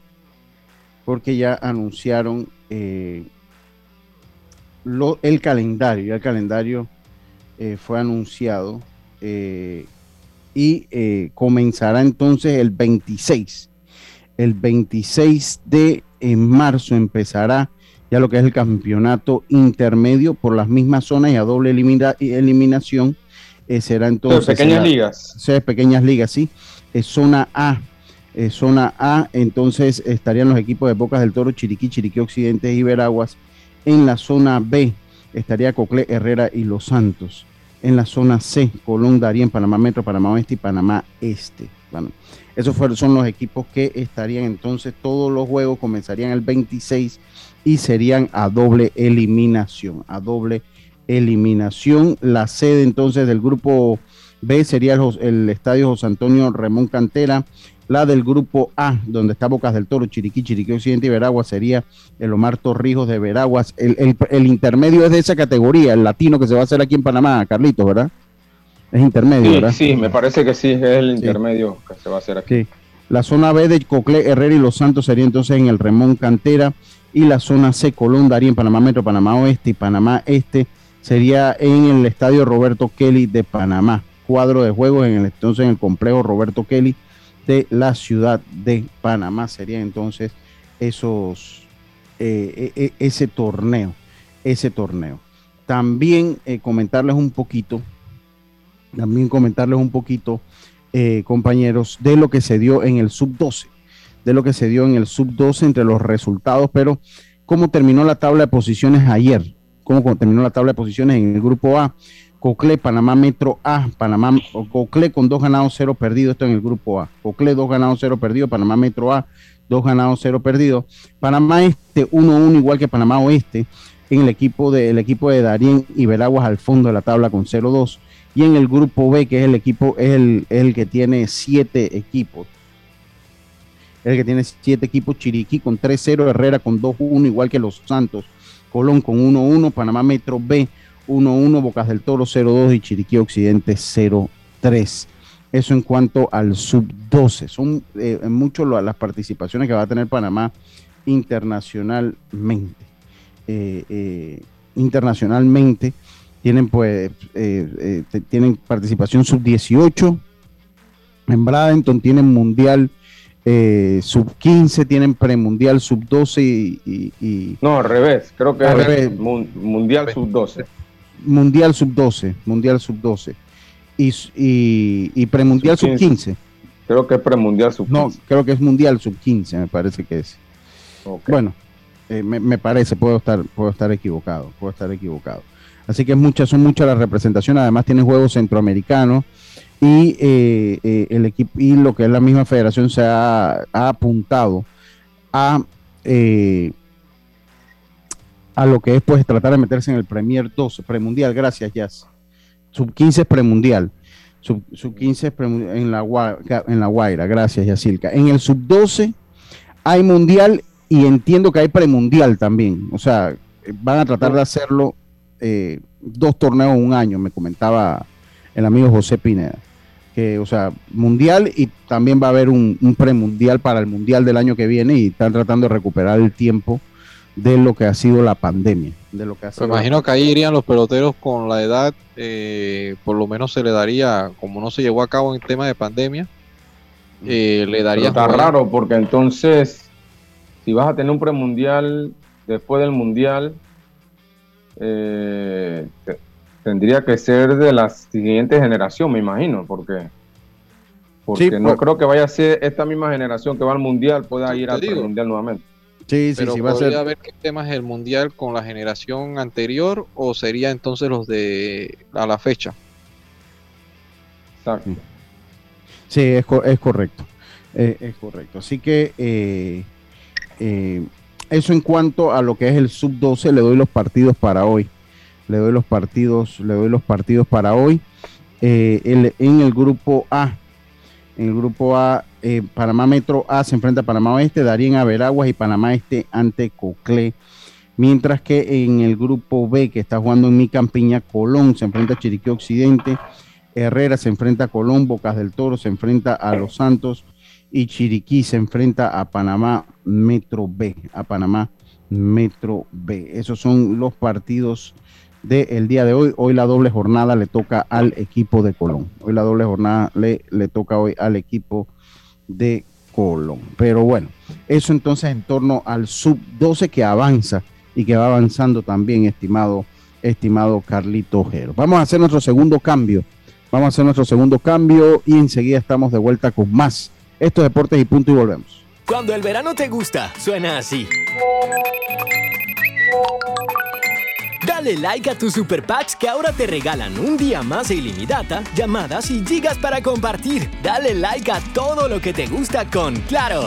porque ya anunciaron eh, lo, el calendario, el calendario fue anunciado y comenzará entonces el 26. El 26 de marzo empezará ya lo que es el campeonato intermedio por las mismas zonas y a doble eliminación. Eh, será entonces. pequeñas ligas. Sí, pequeñas ligas, sí. Es zona A. zona A, entonces estarían los equipos de Bocas del Toro, Chiriquí, Chiriquí Occidente y Veraguas. En la zona B estaría Coclé, Herrera y Los Santos. En la zona C, Colón, Darien, Panamá Metro, Panamá Oeste y Panamá Este. Bueno, esos son los equipos que estarían entonces, todos los juegos comenzarían el 26 y serían a doble eliminación, a doble eliminación. La sede entonces del grupo B sería el, Estadio José Antonio Ramón Cantera. La del grupo A, donde está Bocas del Toro, Chiriquí, Chiriquí Occidente y Veraguas, sería el Omar Torrijos de Veraguas. El, intermedio es de esa categoría, el latino que se va a hacer aquí en Panamá, Carlitos, ¿verdad? Es intermedio, sí, ¿verdad? Sí, me parece que sí, es el intermedio que se va a hacer aquí. La zona B de Coclé, Herrera y Los Santos sería entonces en el Ramón Cantera y la zona C, Colón, Darín, Panamá Metro, Panamá Oeste y Panamá Este sería en el estadio Roberto Kelly de Panamá. Cuadro de juego en el entonces en el complejo Roberto Kelly de la ciudad de Panamá. Sería entonces esos eh, eh, eh, ese torneo, ese torneo. También comentarles un poquito, también comentarles un poquito, compañeros, de lo que se dio en el sub 12 de lo que se dio en el sub-12 entre los resultados, pero cómo terminó la tabla de posiciones ayer, cómo terminó la tabla de posiciones en el grupo A. Cocle, Panamá Metro A, Panamá, Cocle con dos ganados, cero perdidos, esto en el grupo A. Cocle, dos ganados, cero perdidos, Panamá Metro A, dos ganados, cero perdidos. Panamá Este, 1-1, igual que Panamá Oeste, en el equipo de, el equipo de Darien y Veraguas al fondo de la tabla con 0-2. Y en el grupo B, que es el equipo, el, es el que tiene siete equipos el que tiene siete equipos, Chiriquí con 3-0, Herrera con 2-1, igual que los Santos, Colón con 1-1, Panamá Metro B 1-1, Bocas del Toro 0-2 y Chiriquí Occidente 0-3. Eso en cuanto al sub-12. Son eh, las participaciones que va a tener Panamá internacionalmente. Eh, eh, internacionalmente tienen pues tienen participación sub-18. En Bradenton tienen mundial eh, sub 15 tienen premundial sub 12 y, no al revés creo que es mundial sub 12 mundial sub 12 mundial sub 12 y, y, premundial sub 15. creo que es premundial sub 15 no creo que es mundial sub 15 me parece que es. Bueno eh, me, me, parece puedo estar puedo estar equivocado puedo estar equivocado Así que muchas, son muchas las representaciones. Además, tiene juegos centroamericanos y eh, eh, el equipo y lo que es la misma federación se ha, apuntado a eh, a lo que es pues tratar de meterse en el Premier 12, premundial, gracias Jazz. Sub 15 premundial. Sub, sub 15 en la en la Guaira, gracias Yacilca. En el sub 12 hay mundial y entiendo que hay premundial también. O sea, van a tratar de hacerlo dos torneos en un año, me comentaba el amigo José Pineda que, o sea, mundial y también va a haber un, premundial para el mundial del año que viene y están tratando de recuperar el tiempo de lo que ha sido la pandemia. De lo que Me imagino que ahí irían los peloteros con la edad, eh, por lo menos se le daría, como no se llevó a cabo en el tema de pandemia, eh, le daría. está raro porque entonces, si vas a tener un premundial después del mundial, eh, tendría que ser de la siguiente generación, me imagino, porque porque no pues. creo que vaya a ser esta misma generación que va al mundial pueda ir al mundial nuevamente. Sí, sí, sí, va a ser. ver qué temas es el mundial con la generación anterior o sería entonces los de a la fecha. Exacto. Sí, es, es correcto. Eh, es correcto. Así que eh, eh, eso en cuanto a lo que es el sub 12, le doy los partidos para hoy le doy los partidos, le doy los partidos para hoy. Eh, en el grupo A, en el grupo A, eh, Panamá Metro A se enfrenta a Panamá Oeste, Darien a Veraguas y Panamá Este ante Coclé. Mientras que en el grupo B, que está jugando en mi campiña, Colón se enfrenta a Chiriquí Occidente, Herrera se enfrenta a Colón, Bocas del Toro se enfrenta a Los Santos y Chiriquí se enfrenta a Panamá Metro B, a Panamá Metro B. Esos son los partidos del día de hoy. Hoy la doble jornada le toca al equipo de Colón. Hoy la doble jornada le, le toca hoy al equipo de Colón. Pero bueno, eso entonces en torno al sub 12 que avanza y que va avanzando también, estimado, estimado Carlito Ojero. Vamos a hacer nuestro segundo cambio. Vamos a hacer nuestro segundo cambio y enseguida estamos de vuelta con más. Esto es Deportes y Punto y volvemos. Cuando el verano te gusta, suena así. Dale like a tus super packs que ahora te regalan un día más de ilimitada, llamadas y gigas para compartir. Dale like a todo lo que te gusta con Claro.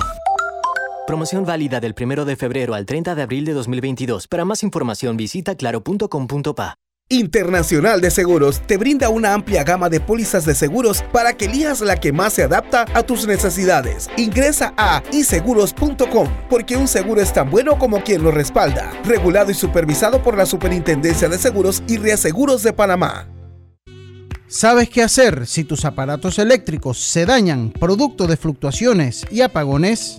Promoción válida del 1 de febrero al 30 de abril de 2022. Para más información visita claro.com.pa. Internacional de Seguros te brinda una amplia gama de pólizas de seguros para que elijas la que más se adapta a tus necesidades. Ingresa a iseguros.com porque un seguro es tan bueno como quien lo respalda. Regulado y supervisado por la Superintendencia de Seguros y Reaseguros de Panamá. ¿Sabes qué hacer si tus aparatos eléctricos se dañan producto de fluctuaciones y apagones?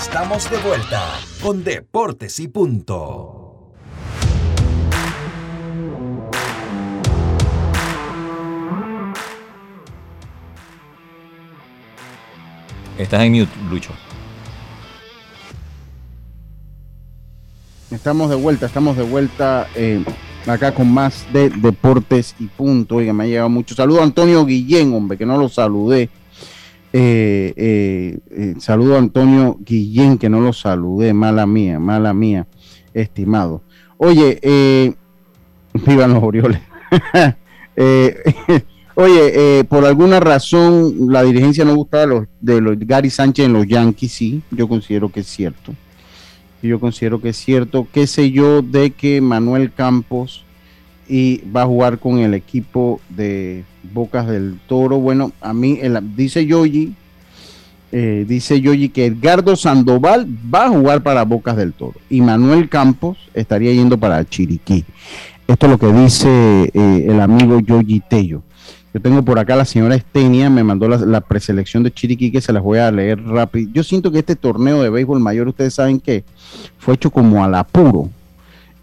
estamos de vuelta con Deportes y Punto. Estás en mute, Lucho. Estamos de vuelta, estamos de vuelta eh, acá con más de Deportes y Punto. Oiga, me ha llegado mucho. Saludo a Antonio Guillén, hombre, que no lo saludé. Eh, eh, eh, saludo a Antonio Guillén, que no lo saludé, mala mía, mala mía, estimado. Oye, vivan los Orioles. oye, por alguna razón la dirigencia no gusta de los, de los Gary Sánchez en los Yankees, sí, yo considero que es cierto. Yo considero que es cierto, qué sé yo, de que Manuel Campos y va a jugar con el equipo de, Bocas del Toro. Bueno, a mí, dice Yoyi, eh, dice Yoyi que Edgardo Sandoval va a jugar para Bocas del Toro y Manuel Campos estaría yendo para Chiriquí. Esto es lo que dice eh, el amigo Yoyi Tello. Yo tengo por acá la señora Estenia, me mandó la, preselección de Chiriquí que se las voy a leer rápido. Yo siento que este torneo de béisbol mayor, ustedes saben que fue hecho como al apuro.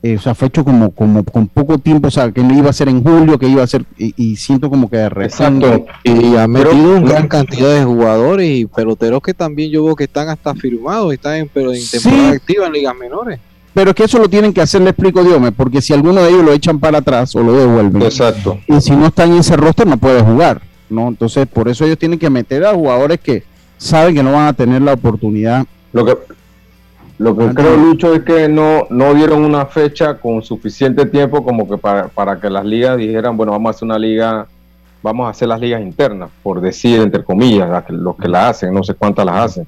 Eh, o sea, fue hecho como, como con poco tiempo, o sea, que no iba a ser en julio, que iba a ser, y, siento como que de repente. Y ha metido una gran cantidad de jugadores y peloteros que también yo veo que están hasta firmados, y están en, pero en temporada activa en ligas menores. Pero es que eso lo tienen que hacer, le explico Dios, porque si alguno de ellos lo echan para atrás o lo devuelven. Exacto. Y si no está en ese roster no puede jugar, ¿no? Entonces, por eso ellos tienen que meter a jugadores que saben que no van a tener la oportunidad. Lo que lo que creo, Lucho, es que no, no dieron una fecha con suficiente tiempo como que para, para que las ligas dijeran, bueno, vamos a hacer una liga, vamos a hacer las ligas internas, por decir, entre comillas, los que la hacen, no sé cuántas las hacen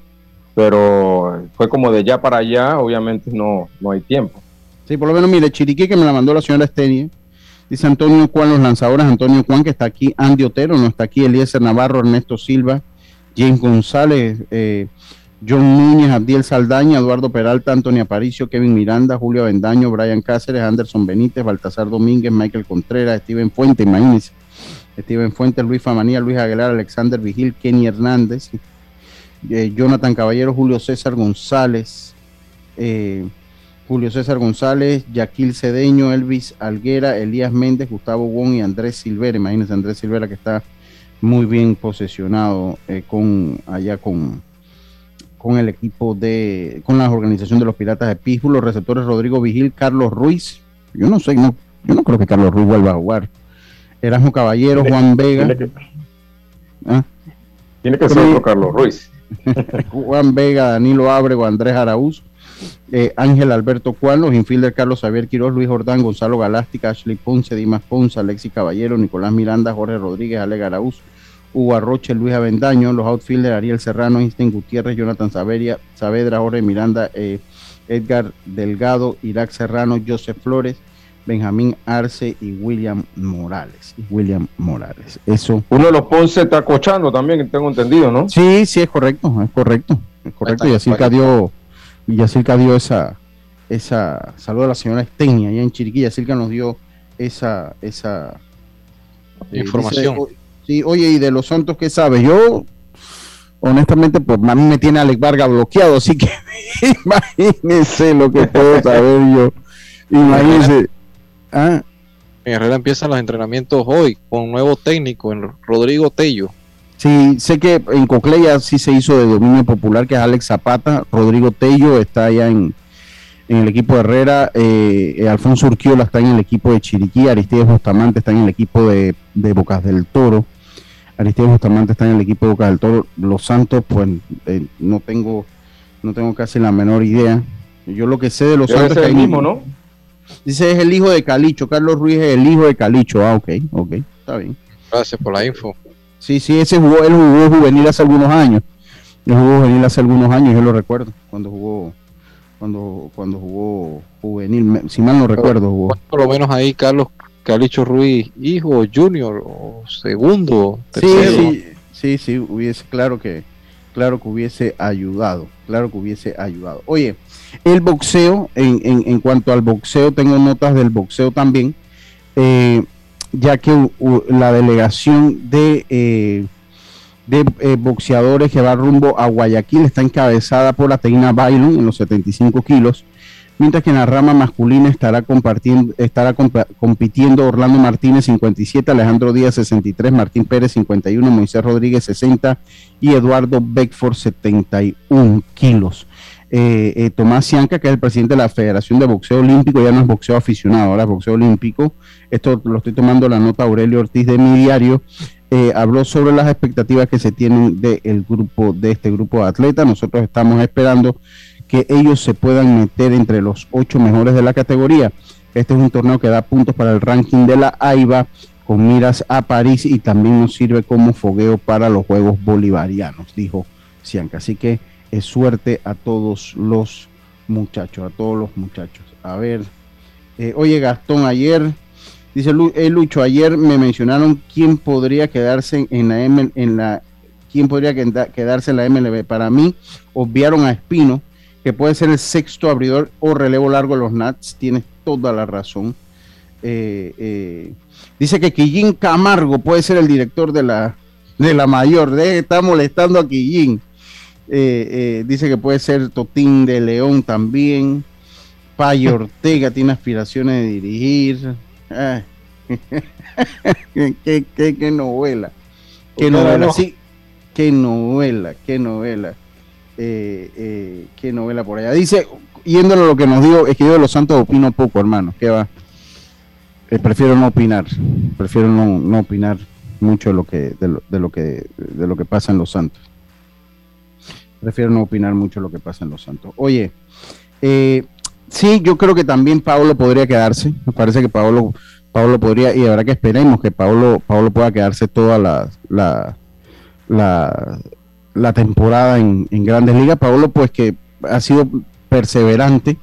pero fue como de ya para allá, obviamente no, no hay tiempo. Sí, por lo menos, mire, Chiriquí que me la mandó la señora Estenia, dice Antonio Juan, los lanzadores, Antonio Juan que está aquí, Andy Otero, no está aquí, Eliezer Navarro, Ernesto Silva, James González, eh, John Núñez, Abdiel Saldaña, Eduardo Peralta, Antonio Aparicio, Kevin Miranda, Julio Avendaño, Brian Cáceres, Anderson Benítez, Baltasar Domínguez, Michael Contreras, Steven Fuente, imagínense, Steven Fuente, Luis Famanía, Luis Aguilar, Alexander Vigil, Kenny Hernández, eh, Jonathan Caballero, Julio César González, eh, Julio César González, Yaquil Cedeño, Elvis Alguera, Elías Méndez, Gustavo Wong y Andrés Silvera. Imagínense, Andrés Silvera que está muy bien posesionado eh, con allá con, con el equipo de, con la organización de los Piratas de Pittsburgh, los receptores Rodrigo Vigil, Carlos Ruiz. Yo no sé, no, yo no creo que Carlos Ruiz vuelva a jugar. Erasmo Caballero, Juan Vega. Tiene que, ¿Ah? tiene que ser otro Carlos Ruiz. Juan Vega, Danilo Ábrego, Andrés Araúz, eh, Ángel Alberto Cuán, los infielder Carlos Xavier Quiroz, Luis Jordán, Gonzalo Galástica, Ashley Ponce, Dimas Ponce, Alexis Caballero, Nicolás Miranda, Jorge Rodríguez, Ale Araúz, Hugo Arroche, Luis Avendaño, los outfielders Ariel Serrano, Einstein Gutiérrez, Jonathan Saveria, Saavedra, Jorge Miranda, eh, Edgar Delgado, Irak Serrano, Joseph Flores, Benjamín Arce y William Morales. William Morales. Eso. Uno de los Ponce está cochando también, tengo entendido, ¿no? Sí, sí, es correcto, es correcto. Es correcto. Y así dio, y dio esa, esa, saludo a la señora Estenia allá en Chiriquí, Yacirca nos dio esa, esa eh, información. Sí, oye, y de los santos, ¿qué sabes? Yo, honestamente, pues a mí me tiene Alex Vargas bloqueado, así que imagínense lo que puedo saber yo. Imagínense. Ah. En Herrera empiezan los entrenamientos hoy con un nuevo técnico, en Rodrigo Tello. Sí, sé que en Cocleya sí se hizo de dominio popular, que es Alex Zapata. Rodrigo Tello está allá en, el equipo de Herrera. Eh, Alfonso Urquiola está en el equipo de Chiriquí. Aristides Bustamante está en el equipo de, Bocas del Toro. Aristides Bustamante está en el equipo de Bocas del Toro. Los Santos, pues eh, no tengo no tengo casi la menor idea. Yo lo que sé de los Santos es el mismo, ¿no? Dice es el hijo de Calicho. Carlos Ruiz es el hijo de Calicho. Ah, ok, ok, está bien. Gracias por la info. Sí, sí, ese jugó, él jugó juvenil hace algunos años. Él jugó juvenil hace algunos años, yo lo recuerdo, cuando jugó, cuando, cuando jugó juvenil, si mal no recuerdo, jugó. Por lo menos ahí Carlos Calicho Ruiz, hijo, junior, o segundo, tercero. Sí, sí, sí, sí, hubiese, claro que, claro que hubiese ayudado, claro que hubiese ayudado. Oye, el boxeo, en, en, cuanto al boxeo, tengo notas del boxeo también, eh, ya que la delegación de, eh, de eh, boxeadores que va rumbo a Guayaquil está encabezada por la Teina Bailon en los 75 kilos, mientras que en la rama masculina estará, compartiendo, estará compitiendo Orlando Martínez 57, Alejandro Díaz 63, Martín Pérez 51, Moisés Rodríguez 60 y Eduardo Beckford 71 kilos eh, eh, Tomás Cianca, que es el presidente de la Federación de Boxeo Olímpico, ya no es boxeo aficionado, ahora es boxeo olímpico. Esto lo estoy tomando la nota Aurelio Ortiz de mi diario. Eh, habló sobre las expectativas que se tienen del grupo, de este grupo de atletas. Nosotros estamos esperando que ellos se puedan meter entre los ocho mejores de la categoría. Este es un torneo que da puntos para el ranking de la AIBA con miras a París y también nos sirve como fogueo para los Juegos Bolivarianos, dijo Cianca. Así que es suerte a todos los muchachos, a todos los muchachos. A ver, eh, oye Gastón, ayer Dice eh, Lucho, ayer me mencionaron quién podría quedarse en la M, en la quién podría quedarse en la MLB. Para mí, obviaron a Espino, que puede ser el sexto abridor o relevo largo de los Nats. Tienes toda la razón. Eh, eh, dice que Quillín Camargo puede ser el director de la, de la mayor. De, está molestando a Quillín. Eh, dice que puede ser Totín de León también. Payo Ortega tiene aspiraciones de dirigir. qué, novela. Qué novela, sí. Qué novela, qué novela. Qué novela por allá. Dice, yéndolo a lo que nos dijo, es que yo de los Santos opino poco, hermano. ¿Qué va? Eh, prefiero no opinar, prefiero no, opinar mucho de lo que de lo, de lo, que de lo que pasa en los Santos. Prefiero no opinar mucho de lo que pasa en los Santos. Oye, eh, sí, yo creo que también Pablo podría quedarse. Me parece que Pablo Pablo podría y habrá que esperemos que Pablo Pablo pueda quedarse toda la la, la, temporada en, en Grandes Ligas. Pablo, pues que ha sido perseverante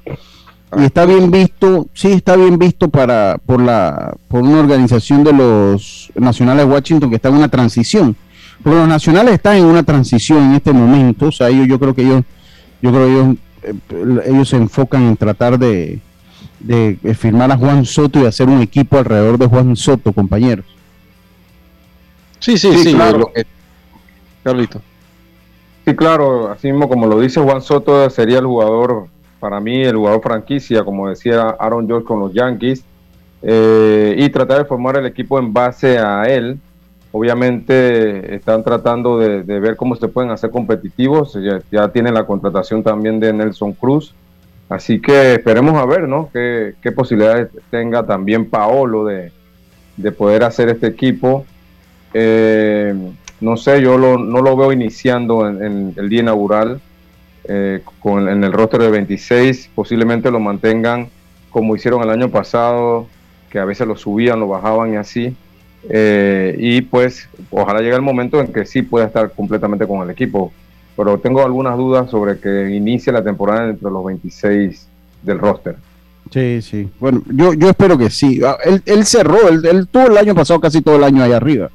y está bien visto, sí está bien visto para por la por una organización de los nacionales de Washington que está en una transición. Porque los nacionales están en una transición en este momento, o sea, ellos, yo creo que ellos yo creo que ellos eh, ellos se enfocan en tratar de, de, firmar a Juan Soto y hacer un equipo alrededor de Juan Soto, compañeros. Sí, sí, sí, claro. Carlito. Sí, claro, así mismo como lo dice Juan Soto, sería el jugador para mí el jugador franquicia, como decía Aaron George con los Yankees, eh, y tratar de formar el equipo en base a él. Obviamente están tratando de, ver cómo se pueden hacer competitivos. Ya, tienen la contratación también de Nelson Cruz. Así que esperemos a ver, ¿no? Qué, posibilidades tenga también Paolo de, poder hacer este equipo. Eh, no sé, yo no lo veo iniciando en el día inaugural. Eh, con, en el roster de 26, posiblemente lo mantengan como hicieron el año pasado, que a veces lo subían, lo bajaban y así. Eh, y pues ojalá llegue el momento en que sí pueda estar completamente con el equipo. Pero tengo algunas dudas sobre que inicie la temporada entre los 26 del roster. Sí, sí. Bueno, yo, yo espero que sí. Ah, él, cerró, él, él tuvo el año pasado casi todo el año ahí arriba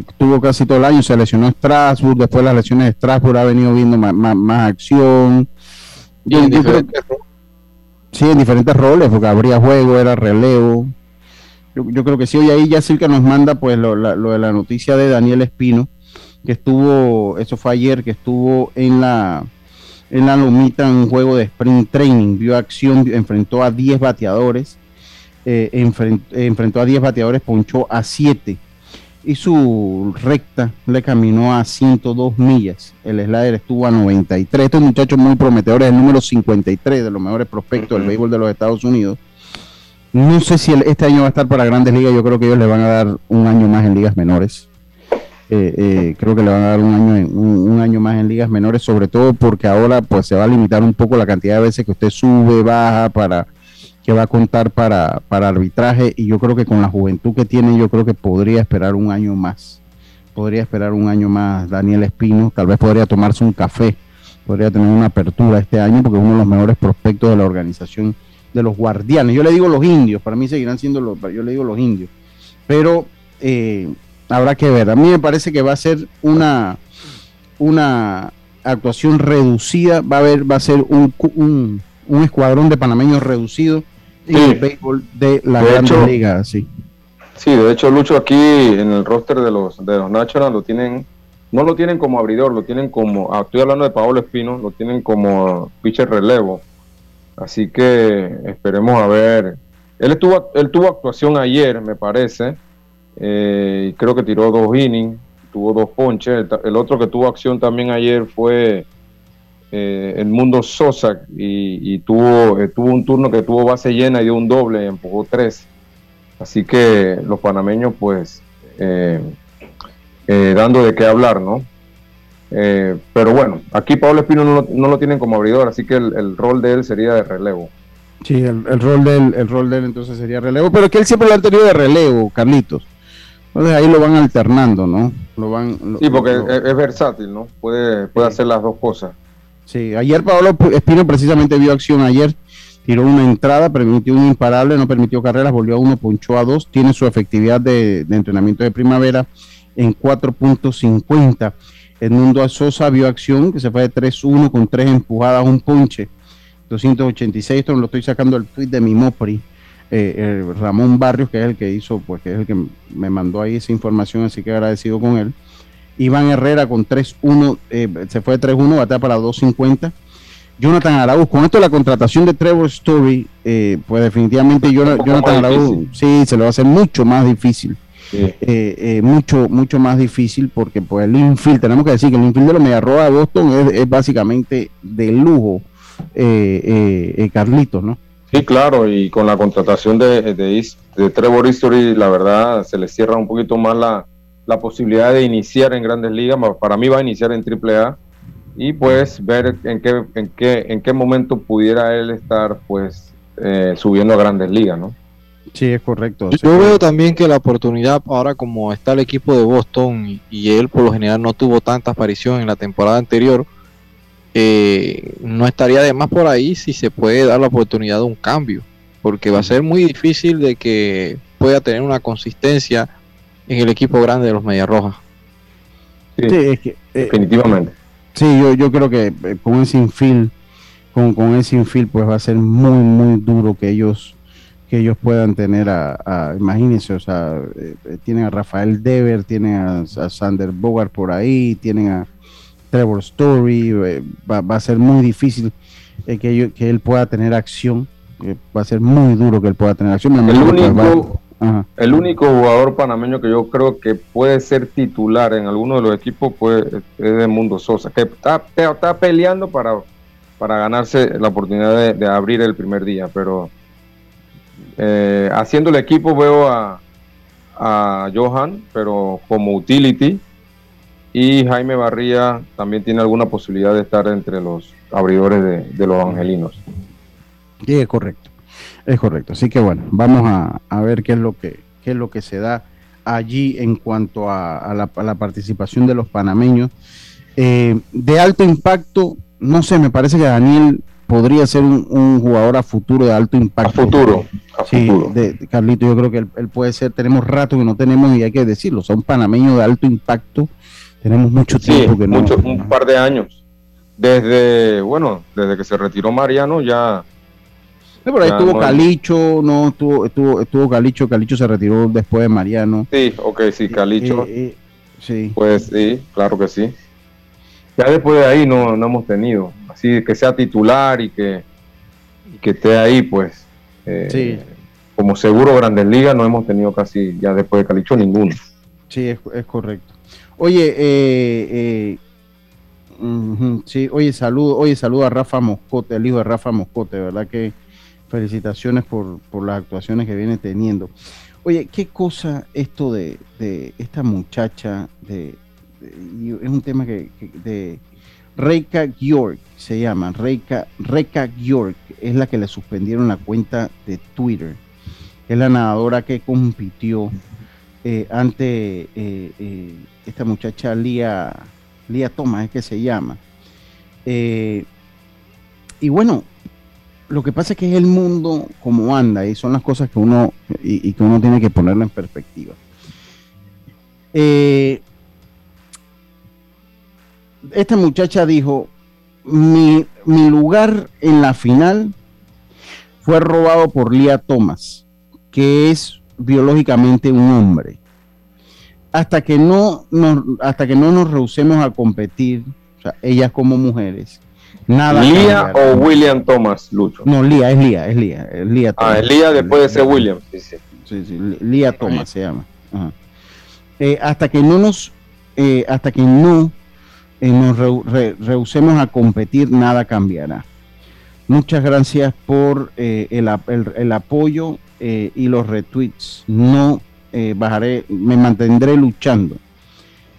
tuvo casi todo el año, se lesionó Strasbourg, después de las lesiones de Strasbourg ha venido viendo más, acción. sí, en diferentes roles, porque habría juego, era relevo. Yo, creo que sí, hoy ahí ya que nos manda pues lo, de la noticia de Daniel Espino, que estuvo, eso fue ayer, que estuvo en la en la lomita en un juego de sprint training, vio acción, enfrentó a 10 bateadores, eh, enfrentó a 10 bateadores, ponchó a 7 y su recta le caminó a 102 millas. El slider estuvo a 93. Estos muchachos muy prometedores, el número 53 de los mejores prospectos del béisbol de los Estados Unidos. No sé si este año va a estar para grandes ligas. Yo creo que ellos le van a dar un año más en ligas menores. Eh, eh, creo que le van a dar un año, un, año más en ligas menores, sobre todo porque ahora pues se va a limitar un poco la cantidad de veces que usted sube, baja para que va a contar para, para arbitraje y yo creo que con la juventud que tiene, yo creo que podría esperar un año más. Podría esperar un año más Daniel Espino, tal vez podría tomarse un café, podría tener una apertura este año porque es uno de los mejores prospectos de la organización de los guardianes. Yo le digo los indios, para mí seguirán siendo los, yo le digo los indios, pero eh, habrá que ver. A mí me parece que va a ser una, una actuación reducida, va a haber, va a ser un, un, un escuadrón de panameños reducido y el béisbol de la Gran Liga, sí. Sí, de hecho, Lucho, aquí en el roster de los, de los Nationals lo tienen, no lo tienen como abridor, lo tienen como, ah, estoy hablando de Paolo Espino, lo tienen como pitcher relevo. Así que esperemos a ver. Él, estuvo, él tuvo actuación ayer, me parece, eh, y creo que tiró dos innings, tuvo dos ponches. el otro que tuvo acción también ayer fue eh, el mundo Sosa y, tuvo, eh, tuvo un turno que tuvo base llena y dio un doble, empujó tres. Así que los panameños, pues, eh, dando de qué hablar, ¿no? pero bueno, aquí Pablo Espino no lo, no lo, tienen como abridor, así que el, rol de él sería de relevo. Sí, el, rol de él, el rol de él entonces sería relevo, pero que él siempre lo ha tenido de relevo, Carlitos. Entonces ahí lo van alternando, ¿no? Lo van, sí, porque es, versátil, ¿no? Puede, puede hacer las dos cosas. Sí, ayer Pablo Espino precisamente vio acción ayer tiró una entrada, permitió un imparable, no permitió carreras, volvió a uno, ponchó a dos, tiene su efectividad de, entrenamiento de primavera en 4.50. Edmundo Sosa vio acción, que se fue de 3-1 con tres empujadas, un ponche, 286, esto lo estoy sacando el tweet de mi Mopri, eh, Ramón Barrios, que es el que hizo, pues que es el que me mandó ahí esa información, así que agradecido con él. Iván Herrera con 3-1, eh, se fue de 3-1, batea para 2.50. Jonathan Araúz, con esto la contratación de Trevor Story, eh, pues definitivamente Jonathan Araúz sí se le va a hacer mucho más difícil. Eh, mucho mucho más difícil porque pues el infield, tenemos que decir que el infield de los Mediarroa de Boston es, básicamente de lujo, Carlitos, ¿no? Sí, claro, y con la contratación de, de, Trevor Story, la verdad se le cierra un poquito más la, la posibilidad de iniciar en grandes ligas. Para mí va a iniciar en AAA y pues ver en qué, en qué, en qué momento pudiera él estar pues eh, subiendo a grandes ligas, ¿no? Sí, es correcto. Yo veo también que la oportunidad ahora como está el equipo de Boston y, él por lo general no tuvo tanta aparición en la temporada anterior, eh, no estaría de más por ahí si se puede dar la oportunidad de un cambio, porque va a ser muy difícil de que pueda tener una consistencia en el equipo grande de los Medias Rojas. Sí, es que, eh, definitivamente. Sí, yo, yo creo que eh, con ese infield, con, con ese infield, pues va a ser muy, muy duro que ellos que ellos puedan tener a, imagínense, o sea, eh, tienen a Rafael Dever, tienen a, Sander Bogart por ahí, tienen a Trevor Story, va, a ser muy difícil que, que él pueda tener acción, va a ser muy duro que él pueda tener acción. El único, el único jugador panameño que yo creo que puede ser titular en alguno de los equipos pues, es de Mundo Sosa, que está, está peleando para, para ganarse la oportunidad de, abrir el primer día, pero eh, haciendo el equipo veo a, a Johan, pero como utility, y Jaime Barría también tiene alguna posibilidad de estar entre los abridores de, de los angelinos. Sí, correcto. Es correcto. Así que bueno, vamos a, ver qué es lo que es lo que se da allí en cuanto a, la, participación de los panameños. Eh, de alto impacto, no sé, me parece que Daniel podría ser un, jugador a futuro de alto impacto. A futuro, sí, De, Carlito, yo creo que él, puede ser, tenemos rato que no tenemos y hay que decirlo, son panameños de alto impacto, tenemos mucho tiempo que no. Mucho, un par de años. Desde, bueno, desde que se retiró Mariano ya por ahí estuvo Calicho, no, estuvo, estuvo, estuvo Calicho, Calicho se retiró después de Mariano. Sí, ok, sí, Calicho. Eh, eh, sí. Pues sí, claro que sí. Ya después de ahí no, no hemos tenido. Así que sea titular y que, que esté ahí, pues. Eh, sí. Como seguro Grandes Ligas no hemos tenido casi ya después de Calicho ninguno. Sí, es, es correcto. Oye, eh, sí, oye, saludo, oye, saludo a Rafa Moscote, el hijo de Rafa Moscote, ¿verdad? Que felicitaciones por, las actuaciones que viene teniendo. Oye, qué cosa esto de, esta muchacha, de, es un tema que, de Reika York se llama, Reika, Reika York es la que le suspendieron la cuenta de Twitter, es la nadadora que compitió eh, ante eh, eh, esta muchacha Lía, Lía Thomas, es que se llama. y bueno, lo que pasa es que es el mundo como anda y son las cosas que uno y, que uno tiene que ponerlo en perspectiva. Eh, esta muchacha dijo, mi, lugar en la final fue robado por Lía Thomas, que es biológicamente un hombre. Hasta que no nos, hasta que no nos rehusemos a competir, ellas como mujeres, Nada ¿Lía o William Thomas, Lucho? No, Lía, es Lía, es Lía. Es Lía ah, es Lía después de ser William. Sí, sí. sí, Lía Thomas se llama. Eh, hasta que no nos, eh, hasta que no eh, nos rehusemos a competir, nada cambiará. Muchas gracias por el, el, el, apoyo y los retweets. No bajaré, me mantendré luchando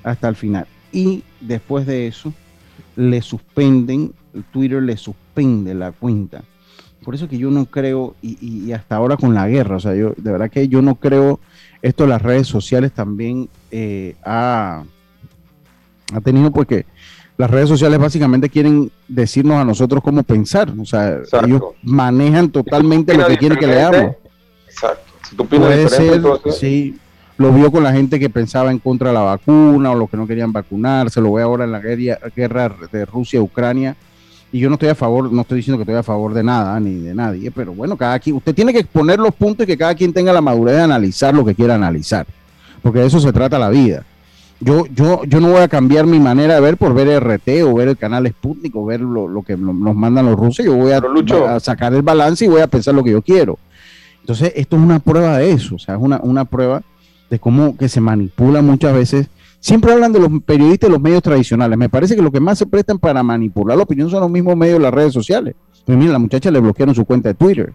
hasta el final. Y después de eso, le suspenden Twitter le suspende la cuenta. Por eso que yo no creo, y, hasta ahora con la guerra, o sea, yo de verdad que yo no creo, esto las redes sociales también eh, ha, ha tenido porque las redes sociales básicamente quieren decirnos a nosotros cómo pensar. O sea, ellos manejan totalmente lo que quieren que leamos. Exacto. Si tú Puede ser, sí, lo vio con la gente que pensaba en contra de la vacuna o los que no querían vacunarse, lo ve ahora en la guerra, de Rusia-Ucrania. Y yo no estoy a favor, no estoy diciendo que estoy a favor de nada ni de nadie, pero bueno, cada quien, usted tiene que exponer los puntos y que cada quien tenga la madurez de analizar lo que quiera analizar, porque de eso se trata la vida. Yo, yo, yo no voy a cambiar mi manera de ver por ver RT o ver el canal Sputnik o ver lo, que nos mandan los rusos. Yo voy a, sacar el balance y voy a pensar lo que yo quiero. Entonces, esto es una prueba de eso, o sea, es una, una prueba de cómo que se manipula muchas veces. Siempre hablan de los periodistas y los medios tradicionales. Me parece que lo que más se prestan para manipular la opinión son los mismos medios de las redes sociales. Pues mira, la muchacha le bloquearon su cuenta de Twitter.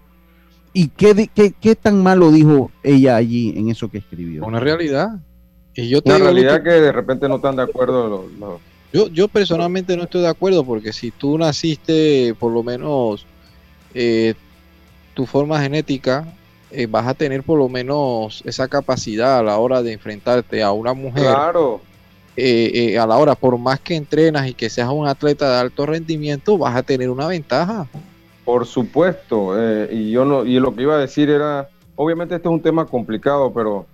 ¿Y qué, qué, qué tan malo dijo ella allí en eso que escribió? Una realidad. Y yo Una realidad que de repente no están de acuerdo Yo, yo personalmente no estoy de acuerdo porque si tú naciste, por lo menos, eh, tu forma genética, eh, vas a tener por lo menos esa capacidad a la hora de enfrentarte a una mujer. Claro. Eh, a la hora, por más que entrenas y que seas un atleta de alto rendimiento, vas a tener una ventaja. Por supuesto, y yo no, y lo que iba a decir era, obviamente este es un tema complicado, pero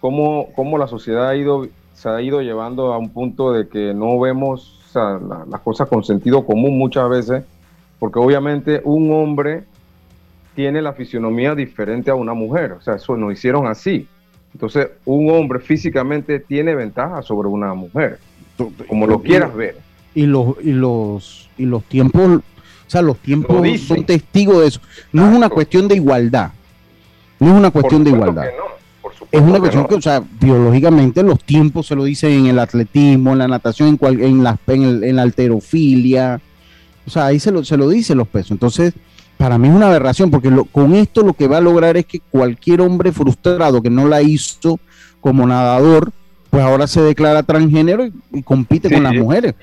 cómo, la sociedad ha ido, se ha ido llevando a un punto de que no vemos las cosas con sentido común muchas veces, porque obviamente un hombre tiene la fisionomía diferente a una mujer, o sea, eso nos hicieron así. Entonces, un hombre físicamente tiene ventaja sobre una mujer, como lo quieras ver. Y los, y los, y los tiempos, o sea, los tiempos son testigos de eso. No es una cuestión de igualdad. No es una cuestión de igualdad es una cuestión que, o sea, biológicamente los tiempos se lo dicen en el atletismo, en la natación, en, en, la, en, la alterofilia. O sea, ahí se lo, se lo dicen los pesos. Entonces, para mí es una aberración, porque con esto lo que va a lograr es que cualquier hombre frustrado que no la hizo como nadador, pues ahora se declara transgénero y, compite con las mujeres.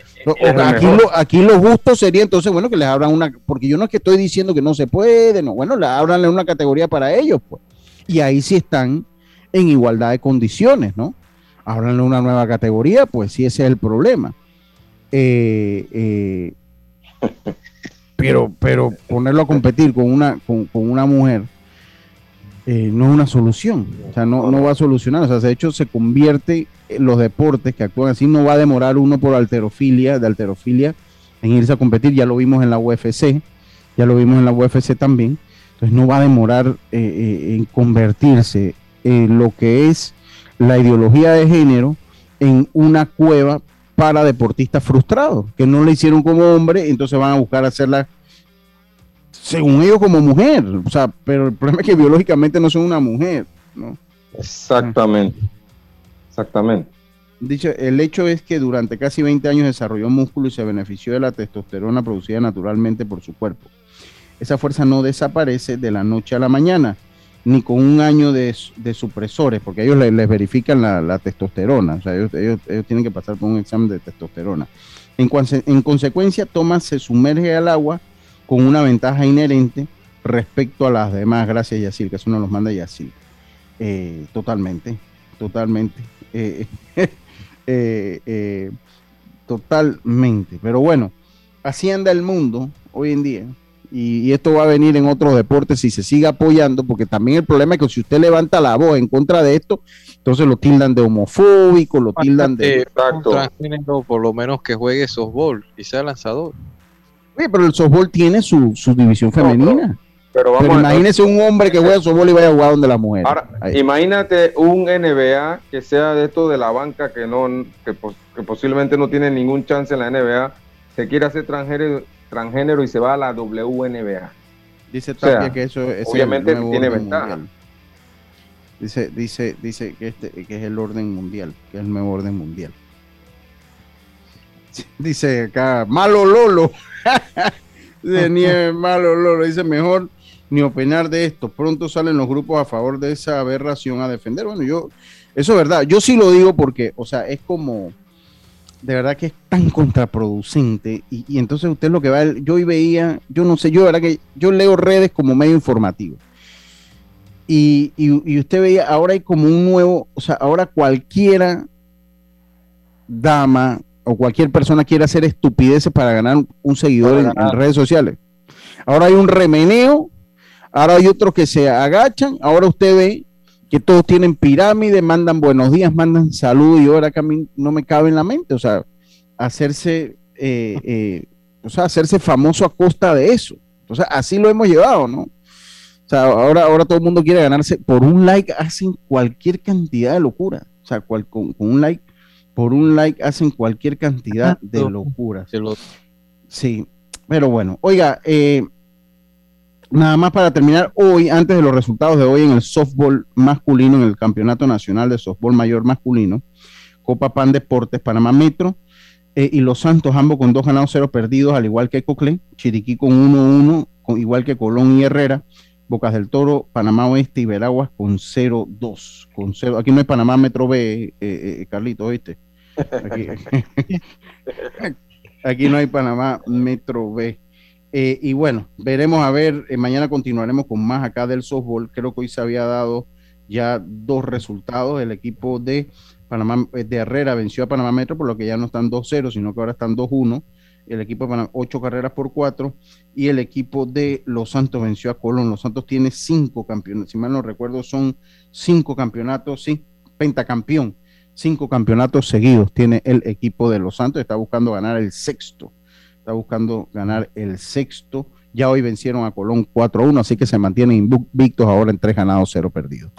aquí, lo, aquí lo justo sería entonces, bueno, que les abran una, porque yo no es que estoy diciendo que no se puede, no, bueno, le abran una categoría para ellos, pues. Y ahí sí están en igualdad de condiciones, ¿no? Hablan de una nueva categoría, pues sí, ese es el problema. Eh, eh, pero, pero ponerlo a competir con una, con, una mujer eh, no es una solución. O sea, no, no va a solucionar. O sea, de hecho, se convierte en los deportes que actúan así. No va a demorar uno por alterofilia, de alterofilia, en irse a competir. Ya lo vimos en la UFC, ya lo vimos en la UFC también. Entonces, no va a demorar en convertirse eh, lo que es la ideología de género en una cueva para deportistas frustrados, que no le hicieron como hombre, entonces van a buscar hacerla según ellos como mujer. O sea, pero el problema es que biológicamente no son una mujer, ¿no? Exactamente. Exactamente. Dicho, el hecho es que durante casi 20 años desarrolló músculo y se benefició de la testosterona producida naturalmente por su cuerpo. Esa fuerza no desaparece de la noche a la mañana ni con un año de, supresores, porque ellos les, verifican la, testosterona, o sea, ellos, tienen que pasar por un examen de testosterona. En, en, consecuencia, Thomas se sumerge al agua con una ventaja inherente respecto a las demás. Gracias, Yacir, que eso nos los manda Yacir. Eh, totalmente, totalmente. Eh, eh, totalmente. Pero bueno, así anda el mundo hoy en día y, esto va a venir en otros deportes si se sigue apoyando, porque también el problema es que si usted levanta la voz en contra de esto, entonces lo tildan de homofóbico, lo tildan de... Exacto. por lo menos que juegue softball y sea lanzador. Oye, pero el softball tiene su, división femenina. pero, vamos imagínese un hombre que juega softball y vaya a jugar donde la mujer. Ahora, imagínate un NBA que sea de esto de la banca que no que, que posiblemente no tiene ningún chance en la NBA, se quiere hacer extranjero transgénero y se va a la WNBA. Dice Tapia que eso es obviamente tiene ventaja. Dice, dice, dice que este que es el orden mundial, que es el nuevo orden mundial. Dice acá, malo Lolo. de nieve, malo Lolo. Dice mejor ni opinar de esto. Pronto salen los grupos a favor de esa aberración a defender. Bueno, yo, eso es verdad. Yo sí lo digo porque, o sea, es como de verdad que es tan contraproducente. Y, entonces usted lo que va, yo hoy veía, yo no sé, yo de verdad que yo leo redes como medio informativo. Y, usted veía, ahora hay como un nuevo, o sea, ahora cualquiera dama o cualquier persona quiere hacer estupideces para ganar un seguidor en, redes sociales. Ahora hay un remeneo, ahora hay otros que se agachan, ahora usted ve que todos tienen pirámide, mandan buenos días, mandan salud y ahora que a mí no me cabe en la mente, o sea, hacerse, eh, eh, o sea, hacerse famoso a costa de eso. O sea, así lo hemos llevado, ¿no? O sea, ahora, ahora todo el mundo quiere ganarse por un like, hacen cualquier cantidad de locura. O sea, con, un like, por un like hacen cualquier cantidad de locuras. Sí, pero bueno, oiga, eh, nada más para terminar, hoy, antes de los resultados de hoy en el softball masculino, en el Campeonato Nacional de Softball Mayor Masculino, Copa Pan Deportes, Panamá Metro eh, y Los Santos, ambos con dos ganados, cero perdidos, al igual que Coclé, Chiriquí con 1-1, igual que Colón y Herrera, Bocas del Toro, Panamá Oeste y Veraguas con 0-2. Con. Aquí no hay Panamá Metro B, eh, eh, Carlito, ¿viste? Aquí, no hay Panamá Metro B. Eh, y bueno, veremos a ver, mañana continuaremos con más acá del softball. Creo que hoy se había dado ya dos resultados. El equipo de Panamá de Herrera venció a Panamá Metro, por lo que ya no están 2-0, sino que ahora están 2-1 el equipo de Panamá ocho carreras por cuatro y el equipo de Los Santos venció a Colón. Los Santos tiene cinco campeonatos, si mal no recuerdo son cinco campeonatos, sí, pentacampeón, cinco campeonatos seguidos tiene el equipo de Los Santos, está buscando ganar el sexto, está buscando ganar el sexto. Ya hoy vencieron a Colón 4-1, así que se mantienen invictos ahora en tres ganados, cero perdidos.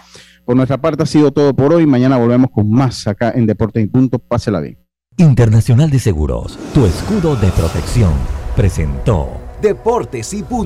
Por nuestra parte ha sido todo por hoy. Mañana volvemos con más acá en Deportes y Punto. Pásela bien. Internacional de Seguros, tu escudo de protección, presentó Deportes y Punto.